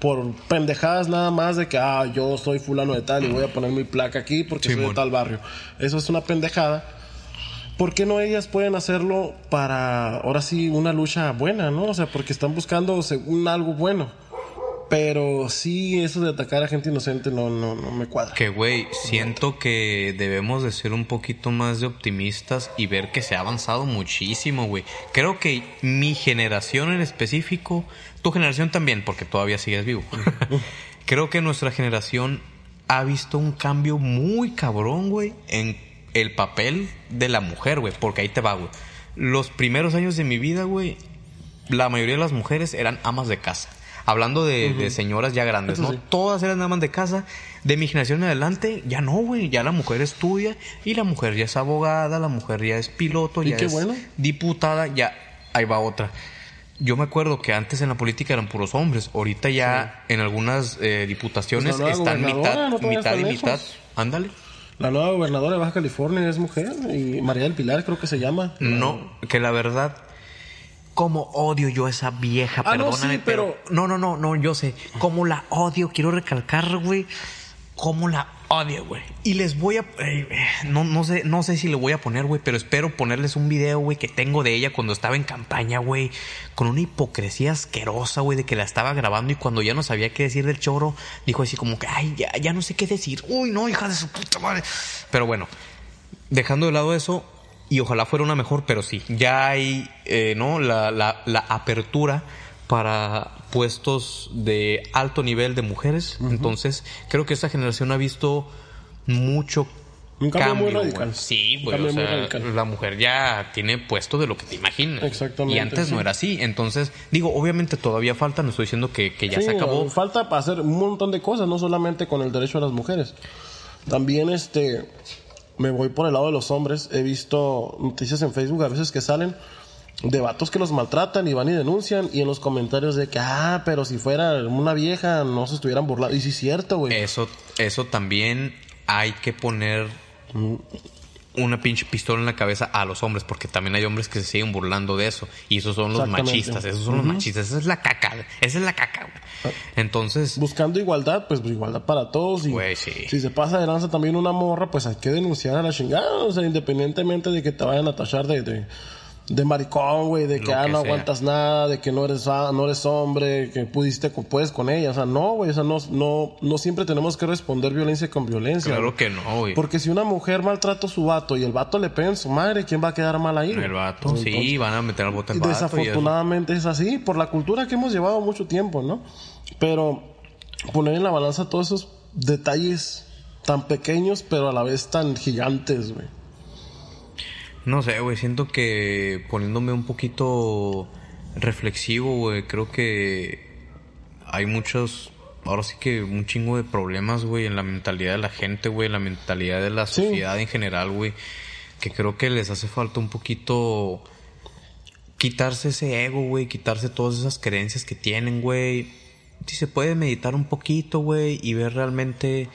[SPEAKER 1] por pendejadas nada más de que, ah, yo soy fulano de tal y voy a poner mi placa aquí porque soy de tal barrio. Eso es una pendejada. ¿Por qué no ellas pueden hacerlo para, ahora sí, una lucha buena, ¿no? O sea, porque están buscando según algo bueno. Pero sí, eso de atacar a gente inocente no, no, no me cuadra.
[SPEAKER 2] Que, güey, siento que debemos de ser un poquito más de optimistas y ver que se ha avanzado muchísimo, güey. Creo que mi generación en específico, tu generación también, porque todavía sigues vivo. Creo que nuestra generación ha visto un cambio muy cabrón, güey, en el papel de la mujer, güey. Porque ahí te va, güey. Los primeros años de mi vida, güey, la mayoría de las mujeres eran amas de casa. Hablando de, de señoras ya grandes, ¿no?
[SPEAKER 1] sí.
[SPEAKER 2] Todas eran amas de casa. De mi generación en adelante, ya no, güey. Ya la mujer estudia y la mujer ya es abogada, la mujer ya es piloto,
[SPEAKER 1] Y
[SPEAKER 2] ya
[SPEAKER 1] qué
[SPEAKER 2] es
[SPEAKER 1] bueno.
[SPEAKER 2] diputada, ya ahí va otra. Yo me acuerdo que antes en la política eran puros hombres. Ahorita ya en algunas eh, diputaciones
[SPEAKER 1] Pues
[SPEAKER 2] están mitad,
[SPEAKER 1] no
[SPEAKER 2] mitad y mitad. Ándale.
[SPEAKER 1] La nueva gobernadora de Baja California es mujer y María del Pilar creo que se llama.
[SPEAKER 2] No, que la verdad, como odio yo a esa vieja,
[SPEAKER 1] Ah, no,
[SPEAKER 2] perdóname,
[SPEAKER 1] sí,
[SPEAKER 2] pero...
[SPEAKER 1] pero-
[SPEAKER 2] No, no, no, no, yo sé. Cómo la odio, quiero recalcar, güey. Cómo la odio, güey. Y les voy a... eh, no, no, sé, no sé si le voy a poner, güey, pero espero ponerles un video, güey, que tengo de ella cuando estaba en campaña, güey. Con una hipocresía asquerosa, güey, de que la estaba grabando y cuando ya no sabía qué decir del choro, dijo así como que, ay, ya, ya no sé qué decir. Uy, no, hija de su puta madre. Pero bueno, dejando de lado eso, y ojalá fuera una mejor, pero sí, ya hay, eh, ¿no? La, la, la apertura para puestos de alto nivel de mujeres. Entonces, creo que esta generación ha visto mucho
[SPEAKER 1] Un cambio muy
[SPEAKER 2] güey.
[SPEAKER 1] radical.
[SPEAKER 2] Sí, güey.
[SPEAKER 1] cambio
[SPEAKER 2] O
[SPEAKER 1] muy
[SPEAKER 2] sea, la mujer ya tiene puesto de lo que te imaginas.
[SPEAKER 1] Exactamente,
[SPEAKER 2] Y antes no era así. Entonces, digo, obviamente todavía falta, no estoy diciendo que, que ya
[SPEAKER 1] Sí,
[SPEAKER 2] se acabó.
[SPEAKER 1] Falta para hacer un montón de cosas, no solamente con el derecho a las mujeres. También este me voy por el lado de los hombres. He visto noticias en Facebook a veces que salen de vatos que los maltratan y van y denuncian y en los comentarios de que ah, pero si fuera una vieja no se estuvieran burlando. Y sí es cierto, güey.
[SPEAKER 2] Eso, eso también hay que poner una pinche pistola en la cabeza a los hombres, porque también hay hombres que se siguen burlando de eso. Y esos son los machistas, esos son los machistas, esa es la caca, esa es la caca, güey. Entonces,
[SPEAKER 1] Buscando igualdad, pues igualdad para todos. Y
[SPEAKER 2] Güey, sí.
[SPEAKER 1] si se pasa de lanza también una morra, pues hay que denunciar a la chingada. O sea, independientemente de que te vayan a tachar de, de, de maricón, güey, de que,
[SPEAKER 2] Lo
[SPEAKER 1] ah,
[SPEAKER 2] que
[SPEAKER 1] no
[SPEAKER 2] sea.
[SPEAKER 1] aguantas nada, de que no eres, ah, no eres hombre, que pudiste, puedes con ella. O sea, no, güey, o sea, no, no, no siempre tenemos que responder violencia con violencia.
[SPEAKER 2] claro
[SPEAKER 1] güey.
[SPEAKER 2] que no, güey.
[SPEAKER 1] Porque si una mujer maltrata a su vato y el vato le pega en su madre, ¿quién va a quedar mal ahí?
[SPEAKER 2] El vato,
[SPEAKER 1] Entonces,
[SPEAKER 2] sí, van a meter al bote al
[SPEAKER 1] y
[SPEAKER 2] vato. y
[SPEAKER 1] desafortunadamente es así, por la cultura que hemos llevado mucho tiempo, ¿no? Pero poner en la balanza todos esos detalles tan pequeños, pero a la vez tan gigantes, güey.
[SPEAKER 2] No sé, güey, siento que poniéndome un poquito reflexivo, güey, creo que hay muchos, ahora sí que un chingo de problemas, güey, en la mentalidad de la gente, güey, en la mentalidad de la
[SPEAKER 1] Sí.
[SPEAKER 2] sociedad en general, güey, que creo que les hace falta un poquito quitarse ese ego, güey, quitarse todas esas creencias que tienen, güey. Si se puede meditar un poquito, güey, y ver realmente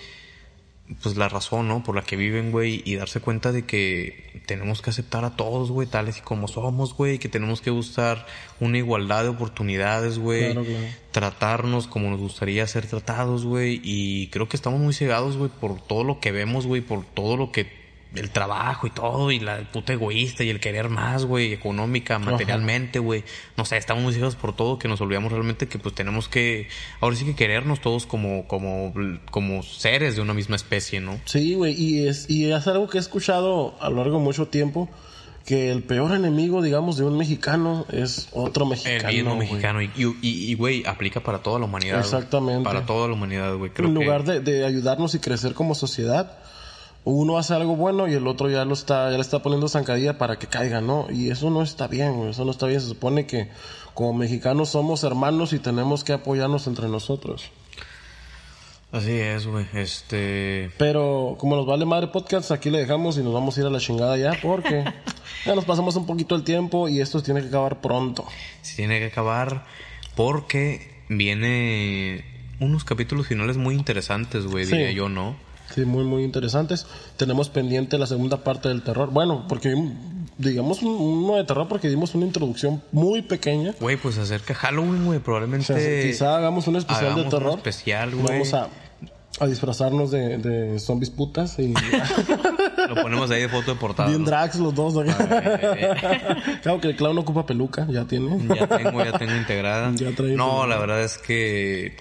[SPEAKER 2] pues la razón, ¿no? Por la que viven, güey, y darse cuenta de que tenemos que aceptar a todos, güey, tales y como somos, güey, que tenemos que buscar una igualdad de oportunidades, güey,
[SPEAKER 1] Claro, claro.
[SPEAKER 2] tratarnos como nos gustaría ser tratados, güey, y creo que estamos muy cegados, güey, por todo lo que vemos, güey, por todo lo que el trabajo y todo, y la puta egoísta y el querer más, güey, económica, materialmente, güey. No sé, estamos muy cegados por todo que nos olvidamos realmente que pues tenemos que, ahora sí que querernos todos como, como, como seres de una misma especie, ¿no?
[SPEAKER 1] Sí, güey, y es, y es algo que he escuchado a lo largo de mucho tiempo, que el peor enemigo, digamos, de un mexicano es otro
[SPEAKER 2] El
[SPEAKER 1] mexicano.
[SPEAKER 2] mismo
[SPEAKER 1] güey.
[SPEAKER 2] mexicano. Y, y, y, güey, aplica para toda la humanidad.
[SPEAKER 1] Exactamente.
[SPEAKER 2] Para toda la humanidad, güey.
[SPEAKER 1] En
[SPEAKER 2] que-
[SPEAKER 1] lugar de, de ayudarnos y crecer como sociedad, uno hace algo bueno y el otro ya lo está, ya le está poniendo zancadilla para que caiga, ¿no? Y eso no está bien, güey, eso no está bien. Se supone que como mexicanos somos hermanos y tenemos que apoyarnos entre nosotros.
[SPEAKER 2] Así es, güey. Este.
[SPEAKER 1] Pero como nos vale madre podcast, aquí le dejamos y nos vamos a ir a la chingada ya porque ya nos pasamos un poquito el tiempo y esto tiene que acabar pronto.
[SPEAKER 2] Se tiene que acabar porque viene unos capítulos finales muy interesantes, güey,
[SPEAKER 1] Sí.
[SPEAKER 2] diría yo, ¿no?
[SPEAKER 1] Sí, muy, muy interesantes. Tenemos pendiente la segunda parte del terror. Bueno, porque digamos un- uno de terror porque dimos una introducción muy pequeña.
[SPEAKER 2] Güey, pues acerca Halloween, güey,
[SPEAKER 1] O
[SPEAKER 2] probablemente...
[SPEAKER 1] sea, quizá hagamos un especial
[SPEAKER 2] hagamos
[SPEAKER 1] de
[SPEAKER 2] un
[SPEAKER 1] terror.
[SPEAKER 2] especial, güey.
[SPEAKER 1] Vamos a, a disfrazarnos de, de zombies putas y
[SPEAKER 2] Lo ponemos ahí de foto de portada.
[SPEAKER 1] bien
[SPEAKER 2] ¿no?
[SPEAKER 1] drags los dos. ¿no? claro que el clown ocupa peluca, ya tiene.
[SPEAKER 2] Ya tengo, ya tengo integrada.
[SPEAKER 1] Ya
[SPEAKER 2] no, la verdad es que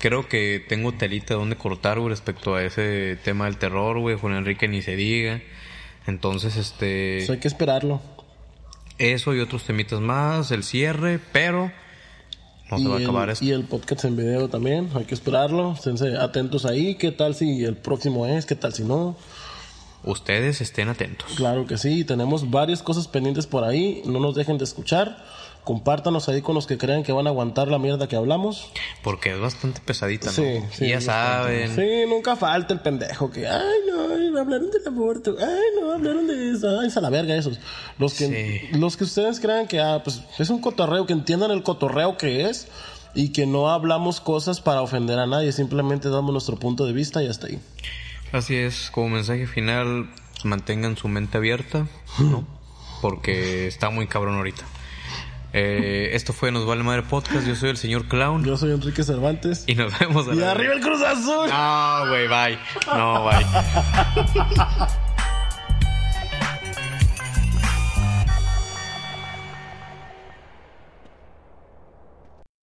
[SPEAKER 2] creo que tengo telita donde cortar, güey, respecto a ese tema del terror, güey. Juan Enrique ni se diga. Entonces, este...
[SPEAKER 1] Pues hay que esperarlo.
[SPEAKER 2] Eso y otros temitas más, el cierre, pero no se va a
[SPEAKER 1] el,
[SPEAKER 2] acabar esto.
[SPEAKER 1] Y el podcast en video también, hay que esperarlo. Esténse atentos ahí. ¿Qué tal si el próximo es? ¿Qué tal si no?
[SPEAKER 2] Ustedes estén atentos.
[SPEAKER 1] Claro que sí, tenemos varias cosas pendientes por ahí. No nos dejen de escuchar. Compártanos ahí con los que crean que van a aguantar la mierda que hablamos.
[SPEAKER 2] Porque es bastante pesadita, ¿no?
[SPEAKER 1] Sí, sí.
[SPEAKER 2] Y ya saben.
[SPEAKER 1] Sí, nunca falta el pendejo que, ay, no, hablaron del aborto, ay, no, hablaron de eso, ay, es a la verga esos. Los que,
[SPEAKER 2] Sí.
[SPEAKER 1] los que ustedes crean que, ah, pues es un cotorreo, que entiendan el cotorreo que es y que no hablamos cosas para ofender a nadie, simplemente damos nuestro punto de vista y hasta ahí.
[SPEAKER 2] Así es, como mensaje final, mantengan su mente abierta, ¿no? Porque está muy cabrón ahorita. Eh, esto fue Nos Vale Madre Podcast. Yo soy el señor Clown.
[SPEAKER 1] Yo soy Enrique Cervantes.
[SPEAKER 2] Y nos vemos a
[SPEAKER 1] Y
[SPEAKER 2] la-
[SPEAKER 1] arriba el Cruz Azul.
[SPEAKER 2] No, güey, bye. No, bye.